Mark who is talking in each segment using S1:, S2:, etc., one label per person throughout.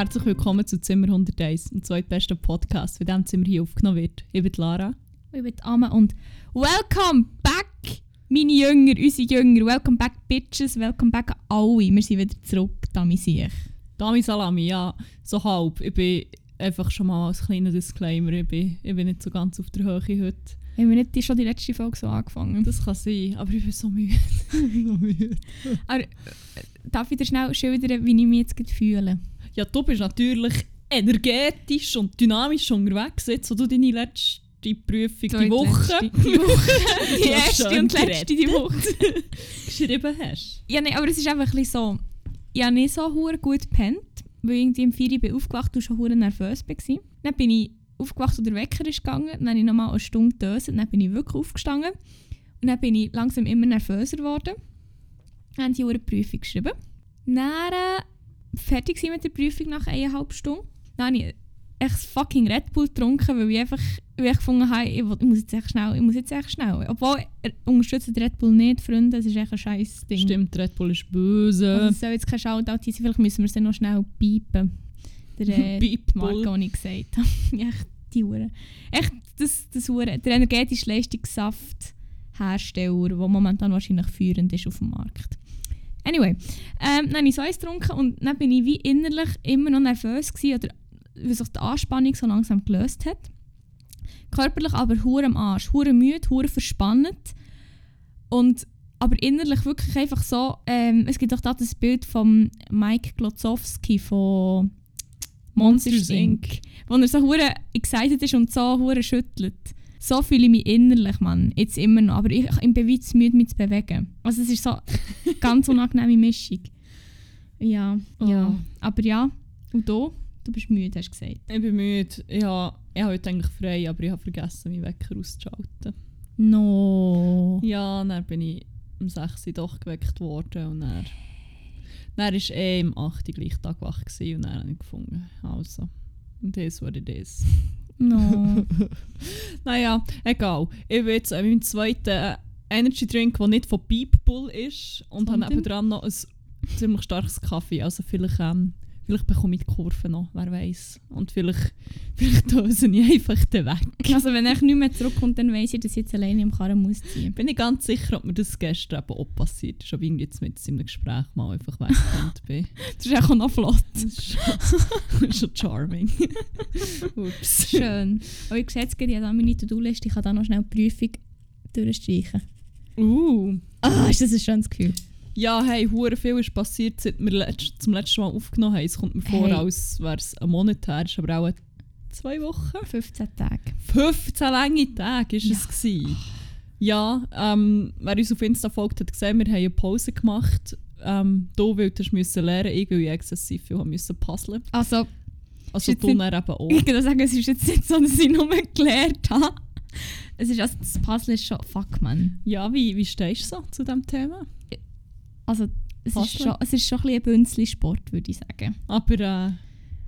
S1: Herzlich willkommen zu Zimmer 101, dem zweitbesten Podcast, für dem Zimmer hier aufgenommen wird. Ich bin Lara.
S2: Ich bin Amma und welcome back, meine Jünger, unsere Jünger. Welcome back, Bitches. Welcome back alle. Wir sind wieder zurück, Dami sich.
S1: Dami Salami, ja, so halb. Ich bin einfach schon mal als kleiner Disclaimer, ich bin, ich bin nicht so ganz auf der Höhe heute.
S2: Haben wir nicht schon die letzte Folge so angefangen?
S1: Das kann sein, aber ich bin so müde. so müde.
S2: Aber, äh, darf ich dir schnell schildern, wie ich mich jetzt fühle?
S1: Ja, du bist natürlich energetisch und dynamisch unterwegs, jetzt wo du deine letzte Prüfung die Woche,
S2: Die, Woche. die erste und letzte die Woche.
S1: geschrieben hast.
S2: Ja, nee, aber es ist einfach ein so. Ich habe nicht so hure gut gepennt, weil ich irgendwie im 4 Uhr bin aufgewacht und schon hure nervös war. Dann bin ich aufgewacht und der Wecker ist gegangen. Dann habe ich nochmal eine Stunde gedöset. Dann bin ich wirklich aufgestanden. Und dann bin ich langsam immer nervöser geworden. Dann haben die hure Prüfung geschrieben. Dann äh, fertig mit der Prüfung nach eineinhalb Stunden. Dann habe ich echt fucking Red Bull getrunken, weil ich einfach weil ich gefunden habe, ich, will, ich muss jetzt echt schnell, ich muss jetzt echt schnell. Obwohl, er unterstützt den Red Bull nicht, Freunde, das ist echt ein scheiß Ding.
S1: Stimmt, Red Bull ist böse.
S2: Also es soll jetzt kein Shoutout sein, vielleicht müssen wir es noch schnell piepen. Der äh,
S1: Beep
S2: Marke, die ich gesagt habe. echt die Hure. Echt, das, das Hure, der energetische Leistungssafthersteller, der momentan wahrscheinlich führend ist auf dem Markt. Anyway, ähm, dann habe ich so eins getrunken und dann bin ich wie innerlich immer noch nervös gewesen, oder weil sich die Anspannung so langsam gelöst hat. Körperlich aber hure am Arsch, hure müde, hure verspannt und aber innerlich wirklich einfach so, ähm, es gibt auch da das Bild von Mike Glotzowski von Monsters Inc., wo er so hure excited ist und so hure schüttelt. So fühle ich mich innerlich, Mann, jetzt immer noch, aber ich, ich bin zu müde, mich zu bewegen. Also es ist so eine ganz unangenehme Mischung. Ja, ja,
S1: Oh.
S2: aber ja, und du? Du bist müde, hast du gesagt.
S1: Ich bin müde. Ja, ich habe heute eigentlich frei, aber ich habe vergessen, meinen Wecker auszuschalten.
S2: No.
S1: Ja, dann bin ich um 6 Uhr doch geweckt worden und dann, dann war eh im 8 Uhr gleich Tag wach und dann habe ich gefunden, also, und das what it is.
S2: No.
S1: Naja, egal. Ich bin jetzt an meinem zweiten äh, Energy Drink, der nicht von Beep Bull ist und habe nebenan noch ein ziemlich starkes Kaffee. Also vielleicht, ähm, vielleicht bekomme ich die Kurve noch, wer weiß. Und vielleicht, vielleicht döse ich einfach den weg.
S2: also wenn ich nicht mehr zurückkommt, dann weiss ich, dass ich jetzt alleine im Karren muss ziehen.
S1: Bin ich ganz sicher, ob mir das gestern eben auch passiert ist, ob ich jetzt mit in einem Gespräch mal einfach weggekommen bin.
S2: Das ist auch noch flott.
S1: Das ist schon, das ist schon charming. Ups.
S2: Schön. Aber ich sehe jetzt gerade, ich habe meine To-Do-Liste, ich kann da noch schnell die Prüfung durchstreichen.
S1: Uh.
S2: Ah, ist das ein schönes Gefühl.
S1: Ja, hey, hure viel ist passiert, seit wir letzt, zum letzten Mal aufgenommen haben. Es kommt mir vor,
S2: Hey.
S1: als wäre es ein Monat her, ist aber auch zwei Wochen.
S2: 15 Tage.
S1: 15 lange Tage war
S2: Ja.
S1: es. Gewesen. Ja, ähm, wer uns auf Insta folgt, hat gesehen, wir haben eine Pause gemacht. Ähm, du, du müssen lernen, ich, weil ich exzessiv viel müssen puzzeln.
S2: Also,
S1: Also du dann eben auch.
S2: ich würde sagen, es ist jetzt nicht so, dass ich nur gelernt habe. Es ist also, das Puzzle ist schon, fuck man.
S1: Ja, wie, wie stehst du so zu diesem Thema?
S2: Also, es ist, schon, es ist schon ein bisschen ein Bünzli-Sport, würde ich sagen.
S1: Aber äh,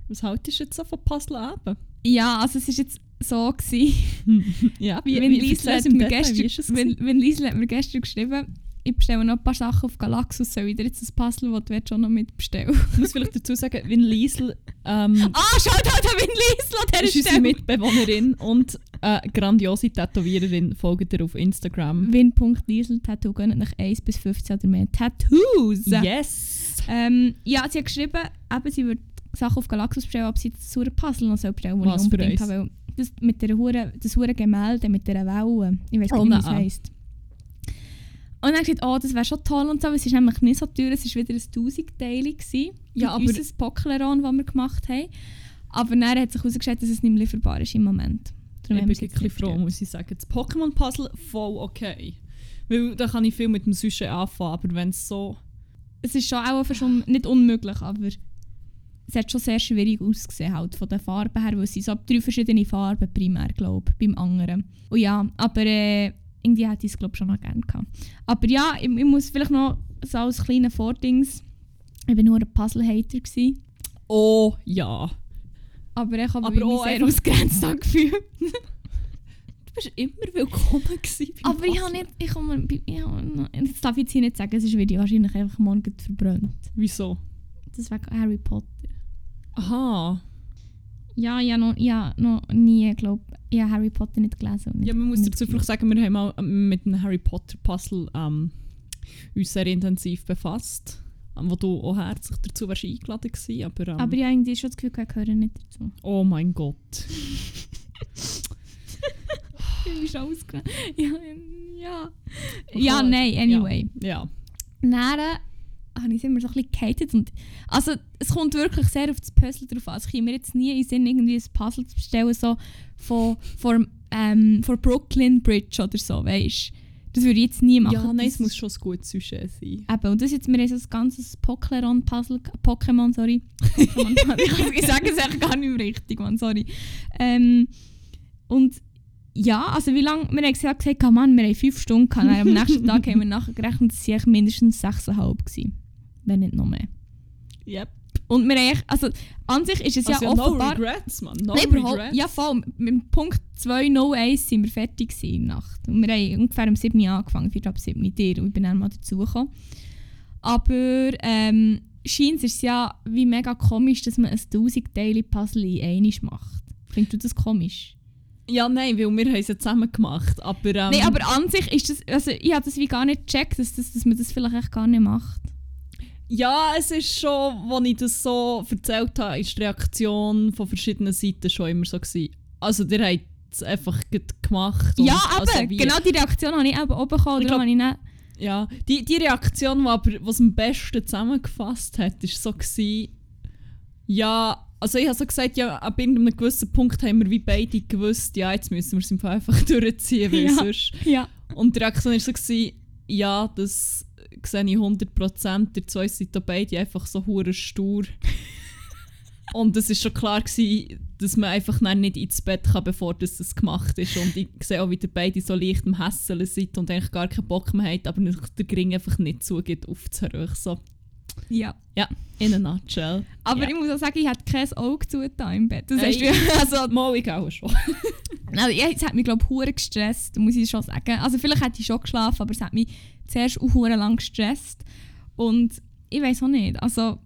S1: was haltest du jetzt so von Puzzle eben?
S2: Ja, also es ist jetzt so gewesen,
S1: ja,
S2: wenn Liesl
S1: erzähl's
S2: hat, mir gestern,
S1: wie
S2: wenn, wenn Liesl hat mir gestern geschrieben, ich bestelle noch ein paar Sachen auf Galaxus, soll ich dir jetzt das Puzzle, das du schon noch mitbestellen?
S1: Ich muss vielleicht dazu sagen, Vin Liesl ähm,
S2: Ah, schaut halt an Vin Liesl an
S1: ist
S2: dieser
S1: unsere
S2: Stelle.
S1: Mitbewohnerin und äh, grandiose Tätowiererin. Folgt ihr auf Instagram.
S2: Win.Liesl Tattoo gönnt nach 1 bis 15 oder mehr Tattoos.
S1: Yes!
S2: Ähm, ja, sie hat geschrieben, eben, sie würde Sachen auf Galaxus bestellen, ob sie das saure Puzzle noch soll bestellen soll,
S1: Was
S2: das ich unbedingt habe. Das mit der hure, das hure Gemälde mit der Welle. Ich weiß
S1: Oh,
S2: nicht, wie es heisst. Und dann gesagt, oh, das wäre schon toll und so, aber es ist nämlich nicht so teuer, es war wieder ein 1000-Teilig. gewesen,
S1: Ja, aber-
S2: Unser Pockleron, das wir gemacht haben. Aber dann hat sich herausgestellt, dass es nicht mehr lieferbar ist im Moment. Darum
S1: Ich bin wirklich froh, muss ich sagen. Das Pokémon-Puzzle voll okay. Weil da kann ich viel mit dem Sujet anfangen, aber wenn es so...
S2: Es ist schon auch schon nicht unmöglich, aber es hat schon sehr schwierig ausgesehen, halt von den Farben her, weil es sind so drei verschiedene Farben primär, glaube ich, beim anderen. Und ja, aber äh, irgendwie hätte ich es, glaube schon noch gerne gehabt. Aber ja, ich, ich muss vielleicht noch so als kleiner Vordings, ich war nur ein Puzzle-Hater, gewesen,
S1: Oh ja.
S2: aber ich habe mich
S1: auch
S2: sehr ausgrenzt angefühlt.
S1: Du bist immer willkommen gewesen
S2: Aber ich habe nicht, ich habe, ich habe, jetzt darf ich jetzt hier nicht sagen, es wird wahrscheinlich einfach morgen verbrannt.
S1: Wieso?
S2: Das wegen Harry Potter.
S1: Aha.
S2: Ja, ja, noch, ja, noch nie, glaube ich, habe Harry Potter nicht gelesen. und
S1: Ja,
S2: nicht-
S1: man muss
S2: nicht
S1: dazu vielleicht sagen, wir haben mal ähm, mit einem Harry Potter Puzzle ähm, uns sehr intensiv befasst. Ähm, wo du auch herzlich dazu wärst eingeladen gewesen, aber, ähm,
S2: Aber ich habe irgendwie schon das Gefühl, ich gehöre nicht dazu.
S1: oh mein Gott.
S2: Ich bin ausgegangen. Ja, ja. Ja, nein, anyway.
S1: Ja.
S2: Dann habe ich es immer so ein bisschen gehatet. Und, also, es kommt wirklich sehr auf das Puzzle drauf an. Also, ich komme mir jetzt nie in den Sinn, irgendwie ein Puzzle zu bestellen, so von, von, ähm, von Brooklyn Bridge oder so, weißt. Das würde ich jetzt nie machen.
S1: Ja, nein, es
S2: Das
S1: muss
S2: ist-
S1: schon ein gutes Sujet sein.
S2: Eben, und das jetzt, wir haben so ein ganzes Pokémon-Puzzle, Pokémon, sorry. Pokémon, ich, sage es echt gar nicht mehr richtig, man, sorry. Ähm, und ja, also wie lange, wir haben gesagt, gesagt, oh Mann, wir haben fünf Stunden gehabt, am nächsten Tag haben wir nachher gerechnet, es waren eigentlich mindestens sechseinhalb gewesen, wenn nicht noch mehr.
S1: Yep.
S2: Und wir echt- also an sich ist es
S1: Also,
S2: ja
S1: ja, no
S2: offenbar...
S1: regrets, man. No
S2: Nein,
S1: regrets.
S2: Ja, voll. Mit Punkt 2.01 sind wir fertig in der Nacht. Und wir haben ungefähr um 7 Uhr angefangen, 4 ab 7 Uhr dir. Und ich bin dann mal dazugekommen. Aber ähm, scheint es ja wie mega komisch, dass man ein 1000 Teile Puzzle in einmal macht. Findest du das komisch?
S1: Ja, nein, weil wir haben es ja zusammen gemacht. Aber, ähm,
S2: Nein, aber an sich ist das, also ich habe das wie gar nicht gecheckt, dass, das, dass man das vielleicht echt gar nicht macht.
S1: Ja, es ist schon, als ich das so erzählt habe, ist die Reaktion von verschiedenen Seiten schon immer so gewesen. Also, ihr habt es einfach gemacht.
S2: ja, aber
S1: also
S2: genau die Reaktion habe ich eben auch bekommen.
S1: Ich
S2: habe ich nicht,
S1: Ja, die, die Reaktion, die aber was am besten zusammengefasst hat, ist so gewesen, ja, also ich habe so gesagt, ja, ab irgendeinem gewissen Punkt haben wir wie beide gewusst, ja, jetzt müssen wir es einfach durchziehen, weil
S2: Ja.
S1: sonst...
S2: ja.
S1: Und die Reaktion war so, gewesen, ja, das sehe ich 100%, die zwei sind da beide einfach so hure stur. Und es war schon klar, gewesen, dass man einfach nicht ins Bett kann, bevor das, das gemacht ist. Und ich sehe auch, wie ihr beide so leicht am Hässeln seid und eigentlich gar keinen Bock mehr habt, aber der Gring einfach nicht zugeht, aufzuhören. So,
S2: ja.
S1: in a nutshell.
S2: Aber
S1: Ja.
S2: ich muss auch sagen, ich hatte kein Auge zugetan im Bett. Das heißt, wir-
S1: Also, mal ich auch schon.
S2: also, ja, es hat mich glaube ich gestresst, muss ich schon sagen. Also vielleicht hätte ich schon geschlafen, aber es hat mich zuerst auch lang gestresst. Und ich weiß auch nicht, also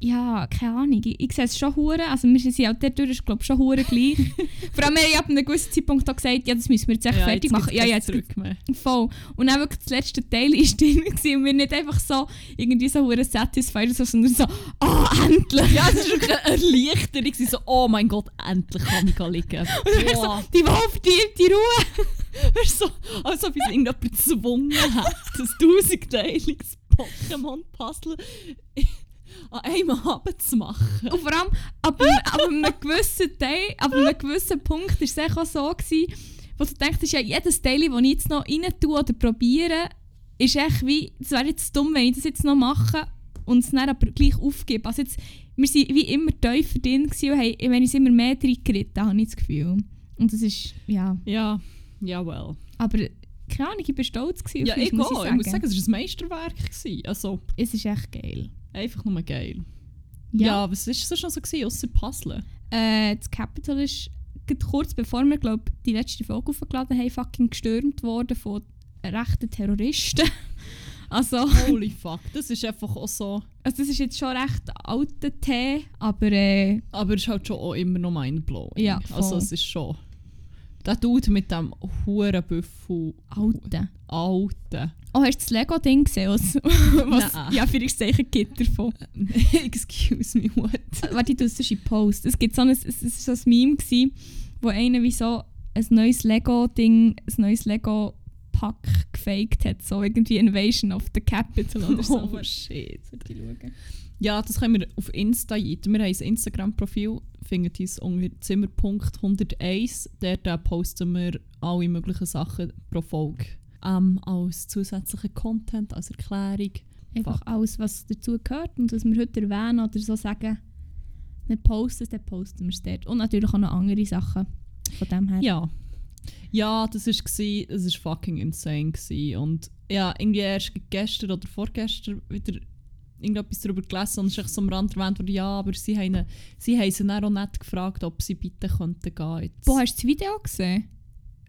S2: ja, keine Ahnung, ich, ich sehe es schon hure, also wir sind auch dort durch, glaube ich, schon hure gleich. Vor allem, wir haben ab einem gewissen Zeitpunkt auch gesagt, ja, das müssen wir jetzt echt fertig machen. Ja, ja, jetzt
S1: zurück mehr.
S2: Voll. Und dann wirklich das letzte Teil war drin gewesen und wir nicht einfach so irgendwie so hure satisfied, so, sondern so, oh, endlich!
S1: Ja, es war wirklich eine Erleichterung. gewesen, So, oh mein Gott, endlich kann ich liegen. Boah.
S2: Die Wolf, die, die Ruhe!
S1: Weißt so, als ob ich irgendjemand gezwungen hat, das tausendteiliges Pokémon-Puzzle an einem Abend zu machen.
S2: Und vor allem, ab, einem- ab einem gewissen Teil, ab einem gewissen Punkt war es auch so, gewesen, wo du denkst, ja, jedes Teil, das ich jetzt noch rein tue oder probiere, ist echt wie, es wäre jetzt dumm, wenn ich das jetzt noch mache und es dann aber gleich aufgebe. Also jetzt, wir waren wie immer tiefer drin und haben, wenn ich es immer mehr drin geritten habe, ich das Gefühl. Und das ist, ja,
S1: Ja, ja, well.
S2: aber keine Ahnung, ich war stolz gewesen
S1: Ja,
S2: auf uns,
S1: ich,
S2: muss ich
S1: ich muss
S2: sagen.
S1: sagen, es war ein Meisterwerk. Gewesen. Also,
S2: Es ist echt geil.
S1: Einfach nur geil. Ja, was war es schon so, gewesen, ausser Puzzle?
S2: Äh, das Capitol ist kurz bevor wir glaub, die letzte Folge aufgeladen haben, fucking gestürmt worden von rechten Terroristen. also,
S1: Holy fuck, das ist einfach auch so...
S2: also, das ist jetzt schon recht alter Tee, aber äh,
S1: Aber es ist halt schon auch immer noch mindblowing.
S2: Ja,
S1: Also
S2: voll.
S1: es ist schon... Der Dude mit dem Hurenbüffel...
S2: alter.
S1: Alten.
S2: Oh, hast du das Lego-Ding gesehen? Was, was
S1: Nein.
S2: ja, für Zeichen gibt davon.
S1: Excuse me, what?
S2: Warte, ich tue es in Post. Es gibt so ein, es es ist so ein Meme, gewesen, wo einer wie so ein neues Lego-Ding, ein neues Lego-Pack gefaked hat. So irgendwie Invasion of the Capital oder so.
S1: Oh shit.
S2: Sollte ich schauen.
S1: Ja, das können wir auf Insta jeden. Wir haben ein Instagram-Profil, findet uns unter Zimmerpunkt 101. Dort posten wir alle möglichen Sachen pro Folge. Ähm, als zusätzlichen Content, als Erklärung.
S2: Einfach alles, was dazu gehört und was wir heute erwähnen oder so sagen, wir posten es, dann posten wir es dort. Und natürlich auch noch andere Sachen von dem her.
S1: Ja. Ja, das war das ist fucking insane gsi. und ja, irgendwie erst gestern oder vorgestern wieder irgendetwas darüber gelesen und es ist so am Rand erwähnt worden, ja, aber sie haben, sie haben sie dann auch nicht gefragt, ob sie bitte könnten gehen jetzt.
S2: Wo hast du das Video gesehen?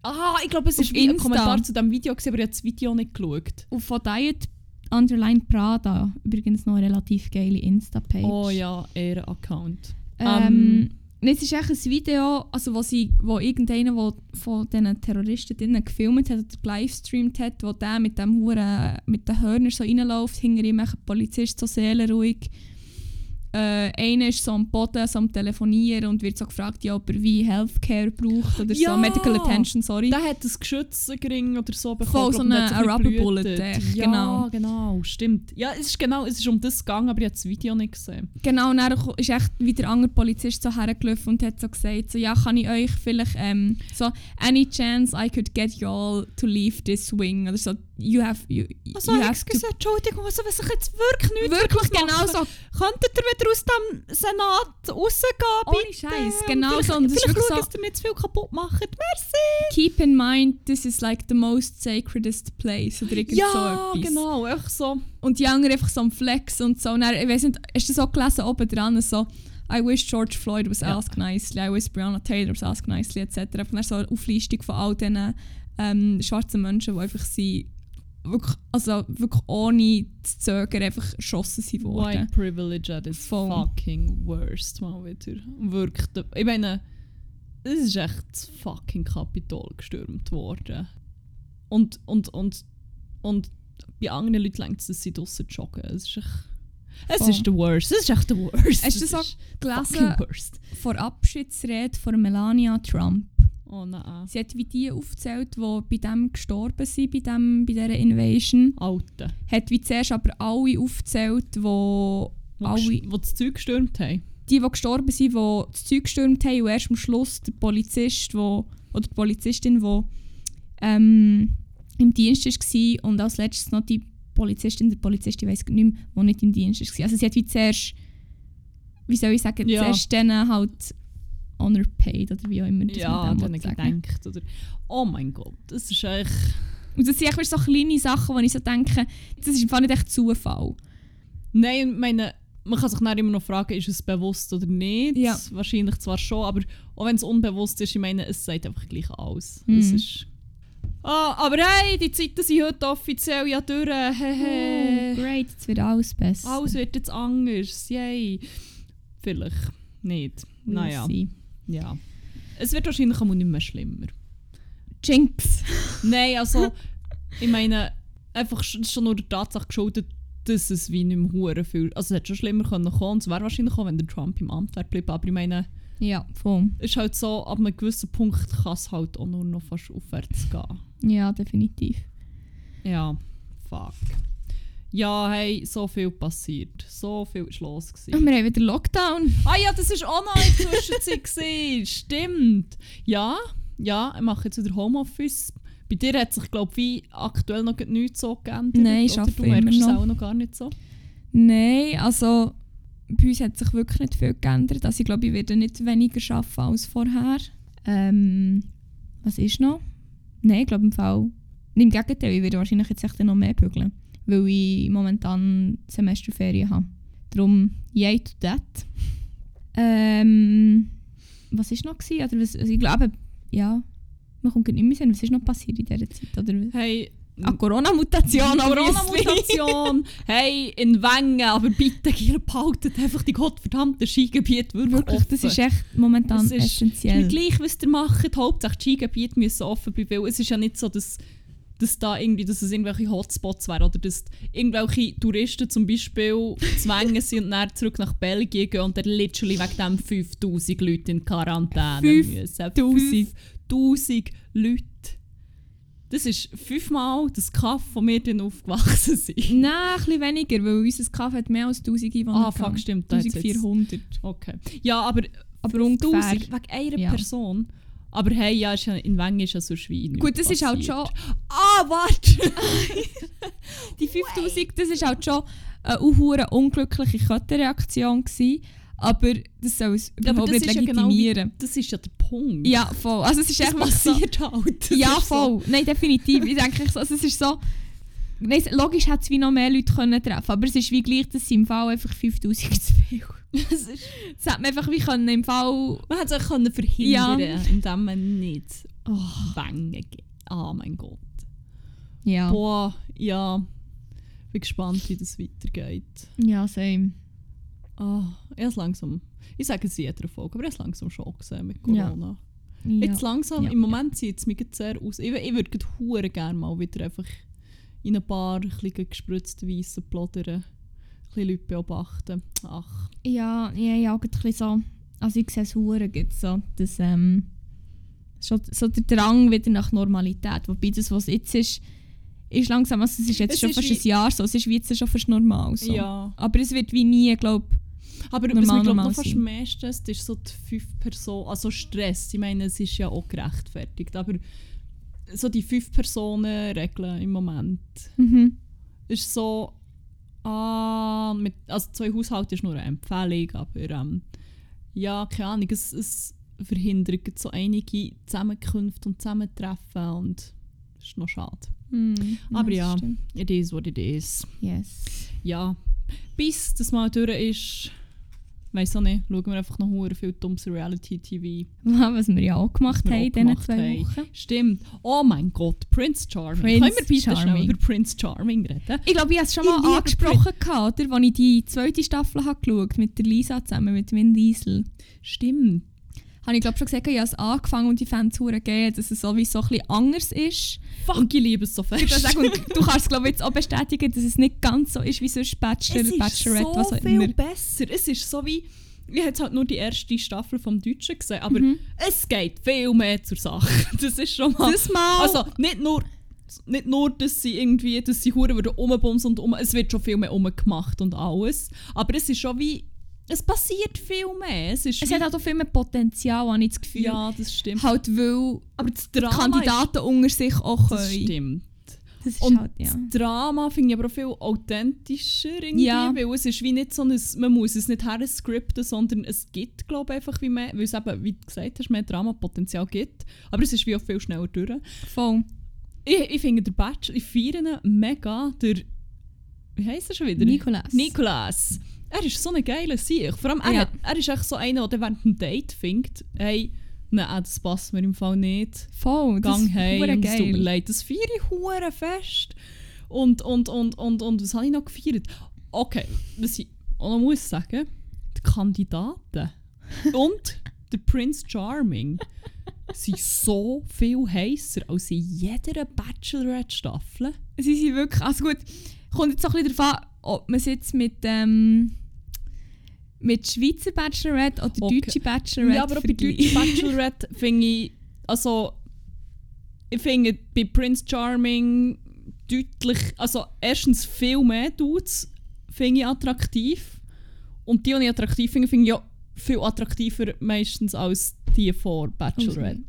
S1: Ah, ich glaube, es ist wie ein. Kommentar zu diesem Video, gewesen, aber ich habe das Video nicht geschaut.
S2: Und von Diet, Underline Prada. Übrigens noch eine relativ geile Insta-Page.
S1: Oh ja, Ehrenaccount.
S2: Ähm, und Jetzt ist echt ein Video, also wo, sie, wo irgendeiner wo von diesen Terroristen gefilmt hat oder gelivestreamt hat, wo der mit dem Huren mit den Hörnern so reinläuft, hinter ihm ein Polizist so seelenruhig. Äh, einer ist so am Boden, so am Telefonieren und wird so gefragt, ja, ob er wie Healthcare braucht oder
S1: Ja!
S2: so, Medical Attention, sorry.
S1: Der hat ein Geschützgring oder so
S2: Voll, so eine- eine Rubber. Bullet, echt,
S1: Ja,
S2: genau.
S1: genau. stimmt. Ja, es ist genau, es ist um das gegangen, aber ich habe das Video nicht gesehen.
S2: Genau, und dann ist echt wie der andere Polizist so hergelaufen und hat so gesagt, so, ja, kann ich euch vielleicht ähm, so, any chance I could get you all to leave this wing oder so, you have, you,
S1: Also,
S2: you
S1: ich
S2: have
S1: gesagt, Entschuldigung, also wenn sich jetzt wirklich nichts
S2: Wirklich genau
S1: machen,
S2: so.
S1: Könntet ihr wieder aus dem Senat rausgehen,
S2: Ohne
S1: bitte?
S2: Scheiß, genau so. Und
S1: vielleicht schauen,
S2: so-
S1: dass ihr nicht zu viel kaputt macht. Merci!
S2: Keep in mind, this is like the most sacredest place oder irgend
S1: Ja,
S2: so etwas.
S1: genau, einfach so.
S2: Und die anderen einfach so am Flex und so. Und dann, ich weiß nicht, hast du so gelesen oben dran, so I wish George Floyd was
S1: Ja.
S2: asked nicely, I wish Breonna Taylor was asked nicely, etc. Und dann so eine Auflistung von all diesen ähm, schwarzen Menschen, die einfach sie wirklich, also wirklich ohne zu zögern einfach geschossen sind worden.
S1: White privilege at its
S2: Voll.
S1: fucking worst mal wieder. Wirklich. Ich meine, es ist echt das fucking Kapitol gestürmt worden. Und, und, und, und bei anderen Leuten längt es, dass sie draussen joggen. Es ist echt... Es
S2: Voll.
S1: ist der worst. Es ist echt der worst.
S2: Hast du
S1: Es
S2: das auch
S1: ist
S2: gelesen vor Abschiedsrede von Melania Trump?
S1: Oh nein.
S2: Sie hat wie die aufgezählt, die bei dem gestorben sind, bei, dem, bei dieser Invasion.
S1: Alte.
S2: Hat wie zuerst aber alle aufgezählt, die
S1: Wo,
S2: alle,
S1: ges- wo das Zeug gestürmt haben.
S2: die, die gestorben sind, die das Zeug gestürmt haben und erst am Schluss der Polizist, wo, oder die Polizistin, die ähm, im Dienst war und als letztes noch die Polizistin, der Polizist, ich weiß nicht mehr, die nicht im Dienst war. Also sie hat wie zuerst, wie soll ich sagen,
S1: Ja.
S2: zuerst denen halt honor paid oder wie auch immer das
S1: Ja, und
S2: dem
S1: gedacht. Oder, oh mein Gott, das ist echt...
S2: Und das sind echt so kleine Sachen, wo ich so denke, das ist einfach nicht echt Zufall.
S1: Nein, meine, man kann sich dann immer noch fragen, ist es bewusst oder nicht.
S2: Ja.
S1: Wahrscheinlich zwar schon, aber auch wenn es unbewusst ist, ich meine, es sagt einfach gleich aus.
S2: Mhm.
S1: Es ist ah, aber hey, die Zeiten sind heute offiziell ja durch. Hehe.
S2: Oh, great, jetzt wird alles besser.
S1: Alles wird jetzt anders. Yay. Vielleicht nicht.
S2: We'll
S1: Naja,
S2: see.
S1: Ja. Es wird wahrscheinlich auch nicht mehr schlimmer.
S2: Jinx.
S1: Nein, also, ich meine, einfach sch- schon nur der Tatsache geschuldet, dass es wie nicht mehr hure viel. Also, es hätte schon schlimmer können kommen. Es wäre wahrscheinlich auch, wenn der Trump im Amt wäre geblieben. Aber ich meine,
S2: Ja, voll.
S1: es ist halt so, ab einem gewissen Punkt kann es halt auch nur noch fast aufwärts gehen.
S2: Ja, definitiv.
S1: Ja, fuck. Ja, hey, so viel passiert. So viel ist los. Gewesen.
S2: wir haben wieder Lockdown.
S1: Ah ja, das war auch noch in der Zwischenzeit. Stimmt. Ja, ja, ich mache jetzt wieder Homeoffice. Bei dir hat sich, glaube ich, aktuell noch nichts so geändert.
S2: Nein, ich arbeite
S1: Du merkst es auch noch gar nicht so.
S2: Nein, also bei uns hat sich wirklich nicht viel geändert. Also ich glaube, ich werde nicht weniger arbeiten als vorher. Ähm, was ist noch? Nein, ich glaube im Fall... Im Gegenteil, ich werde wahrscheinlich jetzt echt noch mehr bügeln. Weil ich momentan Semesterferien habe. Darum, yay to that. Ähm, was ist noch gewesen? Oder was, also ich glaube, ja, man kommt nicht mehr sehen, was ist noch passiert in dieser Zeit? Oder,
S1: Hey,
S2: ah, Corona-Mutation.
S1: Corona-Mutation. hey, in Wengen, aber bitte, ihr behaltet einfach die gottverdammten Skigebiete wirklich,
S2: Wirklich, das ist echt momentan
S1: Es ist-
S2: essentiell.
S1: gleich, was ihr macht. Hauptsache, die Skigebiete müssen offen bleiben. Weil es ist ja nicht so, dass, dass, da irgendwie, dass es irgendwelche Hotspots wären oder dass irgendwelche Touristen zum Beispiel zwängen sind und dann zurück nach Belgien gehen und dann literally wegen dem 5000 Leute in Quarantäne müssen.
S2: 5000.
S1: 5000 Leute. Das ist fünfmal das Kaff, wo wir dann aufgewachsen sind.
S2: Nein, ein bisschen weniger, weil unser Kaffee hat mehr als 1000 Einwohner.
S1: Ah, fuck, stimmt. da hat's jetzt-
S2: 1400.
S1: Okay. Ja, aber
S2: Aber ungefähr.
S1: 1000 wegen einer
S2: Ja.
S1: Person. Aber hey, ja, ist ja, in Wengen ist ja so Schwein.
S2: Gut, das ist halt schon...
S1: Ah, warte!
S2: Die 5000, das ist halt schon eine unglückliche Kettenreaktion gewesen. Aber das soll es überhaupt nicht
S1: ist ja genau
S2: legitimieren.
S1: Das ist ja der Punkt.
S2: Ja, voll. Also es ist
S1: das
S2: einfach so...
S1: passiert halt. Das
S2: Ja, voll. Nein, definitiv. Ich denke, so, also es ist so... Nein, logisch hätte es wie noch mehr Leute können treffen aber es ist wie gleich, dass sie im Fall einfach 5000 zu viel.
S1: Es ist,
S2: Das hätte man einfach wie können im Fall...
S1: man hätte es können verhindern
S2: Ja.
S1: indem man nicht oh. Wengen geht. Ah, mein Gott.
S2: Ja.
S1: Boah, ja. bin gespannt, wie das weitergeht.
S2: Ja, same.
S1: Ah, erst langsam. Ich sage es in jeder Folge, aber erst langsam schon gesehen mit Corona.
S2: Ja.
S1: Jetzt langsam,
S2: Ja,
S1: im Moment sieht es mich gerade sehr aus. Ich, ich würde hure gerne mal wieder einfach in ein bisschen gespritzte Weisse plodern. Leute beobachten. Ach,
S2: Ja, ja, ja, ein bisschen so. Also ich sehe es hure so, dass ähm, schon so der Drang wieder nach Normalität. Wobei das, was jetzt ist, ist langsam, also es ist jetzt
S1: Es
S2: schon
S1: ist
S2: fast ein Jahr so, es ist wie jetzt schon fast normal so.
S1: ja.
S2: Aber es wird wie nie, glaube
S1: Aber
S2: Normal,
S1: was mich glaub, noch fast mehr stresst, ist so die fünf Personen, also Stress. Ich meine, es ist ja auch gerechtfertigt, aber so die fünf Personen Regeln im Moment
S2: mhm.
S1: ist so, ah, mit, also zwei Haushalte ist nur eine Empfehlung, aber ähm, ja, keine Ahnung, es, es verhindert so einige Zusammenkünfte und Zusammentreffen und das ist noch schade.
S2: Mhm.
S1: Aber ja.
S2: stimmt.
S1: It is what it is.
S2: Yes.
S1: Ja, bis das mal durch ist, weiss auch nicht, schauen wir einfach noch hure viel dummes Reality-TV.
S2: Was wir ja auch gemacht haben in diesen zwei
S1: haben.
S2: Wochen.
S1: Stimmt. Oh mein Gott, Prince Charming.
S2: Prince
S1: Können wir bitte schnell
S2: Charming.
S1: über Prince Charming reden?
S2: Ich glaube, ich habe es schon mal angesprochen, gehabt, oder, als ich die zweite Staffel habe geschaut mit der Lisa zusammen, mit Vin Diesel.
S1: Stimmt.
S2: Habe ich glaube schon gesagt, ich habe es angefangen und die Fans hure gegeben, dass es sowieso ein bisschen anders ist.
S1: Fuck, ich liebe es so fest.
S2: Ich sagen, und du kannst glaube jetzt auch bestätigen, dass es nicht ganz so ist wie sonst Bachelor,
S1: es ist
S2: Bachelorette,
S1: so
S2: was auch
S1: viel
S2: immer.
S1: besser. Es ist so wie... Ich habe halt nur die erste Staffel vom Deutschen gesehen, aber
S2: Mhm.
S1: es geht viel mehr zur Sache. Das ist schon mal...
S2: Das mal.
S1: Also nicht nur, nicht nur, dass sie irgendwie, dass sie hure würden umbumsen und um, es wird schon viel mehr umgemacht und alles. Aber es ist schon wie, es passiert viel mehr. Es ist
S2: es hat halt auch viel mehr Potenzial, habe ich das Gefühl.
S1: ja, das stimmt.
S2: Halt, weil
S1: aber das Drama
S2: Kandidaten unter sich auch
S1: ist,
S2: können.
S1: das stimmt.
S2: Das ist
S1: Und
S2: halt, ja.
S1: das Drama finde ich aber auch viel authentischer irgendwie,
S2: Ja.
S1: weil es ist wie nicht so ein, man muss es nicht her skripten, sondern es gibt, glaube ich, einfach wie mehr, weil es eben, wie du gesagt hast, mehr Dramapotenzial gibt. Aber es ist wie auch viel schneller durch.
S2: Voll.
S1: Ich, ich finde der Bachelor, ich feiere ihn mega. Der, wie heisst er schon wieder?
S2: Nicolas.
S1: Nicolas. Er ist so ein geiler Sieg. Vor allem, er,
S2: Ja.
S1: er ist echt so einer, der während dem Date findet, hey, nein, das passt mir im Fall nicht.
S2: Voll. Das
S1: Gang
S2: ist
S1: heim, und es tut mir
S2: geil.
S1: leid. Das feiere ich hure fest. Und, und, und, und, und was habe ich noch gefeiert? Okay, was ich auch noch muss sagen, die Kandidaten und der Prince Charming sind so viel heißer als in jeder Bachelorette-Staffel.
S2: Sie sind wirklich, also gut, kommt jetzt auch ein bisschen an, ob man es jetzt mit, ähm, mit Schweizer Bachelorette oder
S1: Okay.
S2: deutsche Bachelorette
S1: Ja, aber bei deutschen Bachelorette finde ich, also ich finde bei Prince Charming deutlich, also erstens viel mehr Dudes finde ich attraktiv und die, die ich attraktiv finde, finde ich ja viel attraktiver meistens als die vor Bachelorette.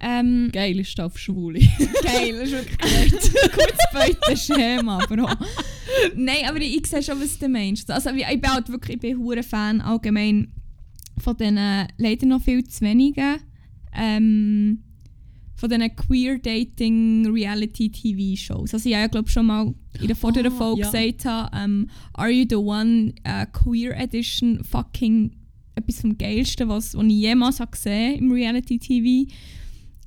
S2: Ähm,
S1: Geil ist auf Schwule.
S2: geil, ist wirklich. Gutes Beuteschema, Bro. Nein, aber ich, ich sehe schon, was du meinst. Also ich bin halt wirklich, ich bin hure Fan allgemein von diesen leider noch viel zu wenigen ähm, von diesen Queer Dating Reality TV Shows. Also ich habe ja glaube schon mal in der vorderen
S1: Ah,
S2: Folge
S1: ja.
S2: gesagt, habe, ähm, Are You the One äh, Queer Edition fucking etwas vom Geilsten, was, was ich jemals habe gesehen im Reality TV.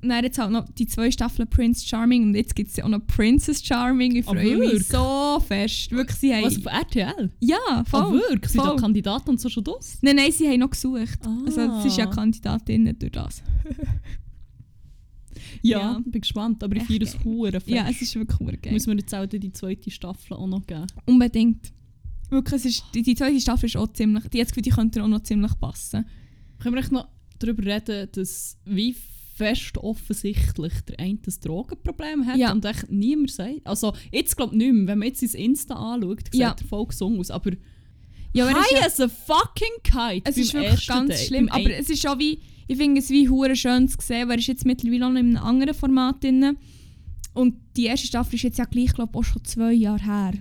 S2: Und dann jetzt halt noch die zwei Staffeln Prince Charming und jetzt gibt es ja auch noch Princess Charming. Ich
S1: Ah,
S2: freue mich so fest. Wirklich, sie haben...
S1: Was, auf RTL?
S2: Ja, voll.
S1: Ah, wirklich? Sind da
S2: voll.
S1: Kandidaten und so schon das?
S2: Nein, nein, sie haben noch gesucht. Also es ist ja
S1: Ah.
S2: Kandidatin durch das.
S1: Ja,
S2: Ja.
S1: bin gespannt, aber ich feiere es fest.
S2: Ja, es ist wirklich geil.
S1: Muss mir jetzt auch die zweite Staffel auch noch geben.
S2: Unbedingt. Wirklich, ist, die, die zweite Staffel ist auch ziemlich... Die Gefühl, die könnte auch noch ziemlich passen.
S1: Können wir noch darüber reden, dass wie fest offensichtlich der eine das Drogenproblem hat
S2: Ja.
S1: und echt niemand sagt. Also jetzt glaube ich nicht mehr. Wenn man jetzt ins Insta anschaut, sieht
S2: Ja.
S1: er voll gesungen aus. Aber
S2: Ja, aber
S1: High as a fucking kite
S2: es ist wirklich ganz
S1: Date,
S2: schlimm. Aber
S1: ein-
S2: es ist auch wie... Ich finde es wie hure schön zu sehen, weil er ist jetzt mittlerweile auch noch in einem anderen Format drin. Und die erste Staffel ist jetzt ja gleich, glaube auch schon zwei Jahre her.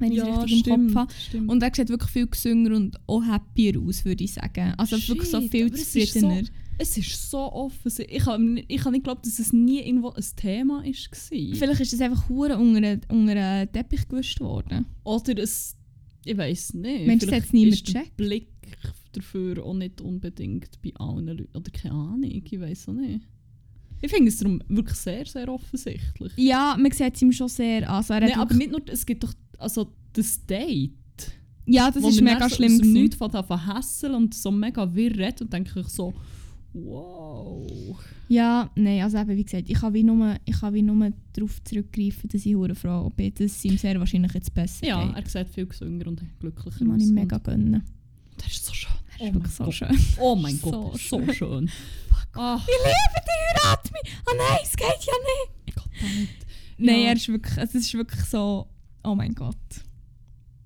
S2: Wenn ich es richtig
S1: stimmt,
S2: im Kopf habe. Und er sieht wirklich viel gesünder und auch happier aus, würde ich sagen. Also wirklich so
S1: Shit,
S2: viel zufriedener.
S1: Es ist so offensichtlich. Ich habe ich nicht glauben, dass es nie irgendwo ein Thema war.
S2: Vielleicht ist es einfach hure unter, unter einen Teppich gewischt worden.
S1: Oder es. Ich weiß nicht.
S2: Es
S1: vielleicht
S2: hat's niemand gecheckt?
S1: Blick dafür auch nicht unbedingt bei allen Leuten. Oder keine Ahnung, ich weiß auch nicht. Ich finde es darum wirklich sehr, sehr offensichtlich.
S2: Ja, man sieht es ihm schon sehr an. Also hat
S1: Nein, aber nicht nur, es gibt doch also das Date.
S2: Ja, das ist mega
S1: so
S2: schlimm.
S1: dem
S2: gewesen.
S1: Nichts von verhässeln und so mega wirr und denke ich so, wow.
S2: Ja, nein, also eben, wie gesagt, ich kann wie nur, ich kann wie nur darauf zurückgreifen, dass ich hure Frau bin, dass es ihm sehr wahrscheinlich jetzt besser
S1: Ja,
S2: geht.
S1: er sieht viel gesünder und glücklicher
S2: Das mag ich
S1: aus.
S2: mega gönnen.
S1: Der ist so schön.
S2: Das
S1: Oh
S2: ist
S1: mein
S2: wirklich so
S1: Gott.
S2: schön.
S1: Oh mein
S2: So
S1: Gott, so
S2: schön.
S1: schön. Ah,
S2: Ich liebe dich, heirat mich! Oh nein, es geht ja nicht!
S1: Gott damit.
S2: Nein,
S1: Ja.
S2: er ist wirklich, also es ist wirklich so, oh mein Gott.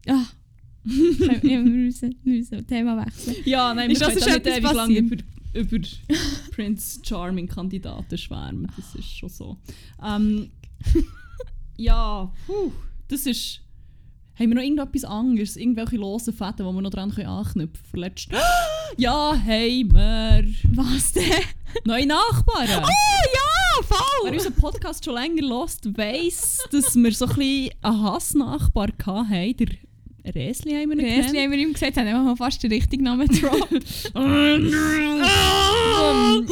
S2: Ah. wir müssen, wir müssen Thema wechseln.
S1: Ja, nein,
S2: Ist
S1: wir
S2: das
S1: können nicht ewig lang über? Über Prince Charming Kandidaten schwärmen. Das ist schon so. Ähm, ja, puh, das ist... Haben wir noch irgendetwas anderes? Irgendwelche losen Fäden, die wir noch dran können anknüpfen können? Verletzt. Ja, haben wir
S2: Was denn?
S1: neue Nachbarn.
S2: Oh ja,
S1: Wer
S2: voll!
S1: unseren Podcast schon länger lost, weiss, dass wir so ein bisschen einen Hassnachbar hatten. Der Resli haben wir ihn
S2: Erst
S1: genannt.
S2: haben wir ihm gesagt, haben wir fast den richtigen Namen gedroppt.
S1: Um,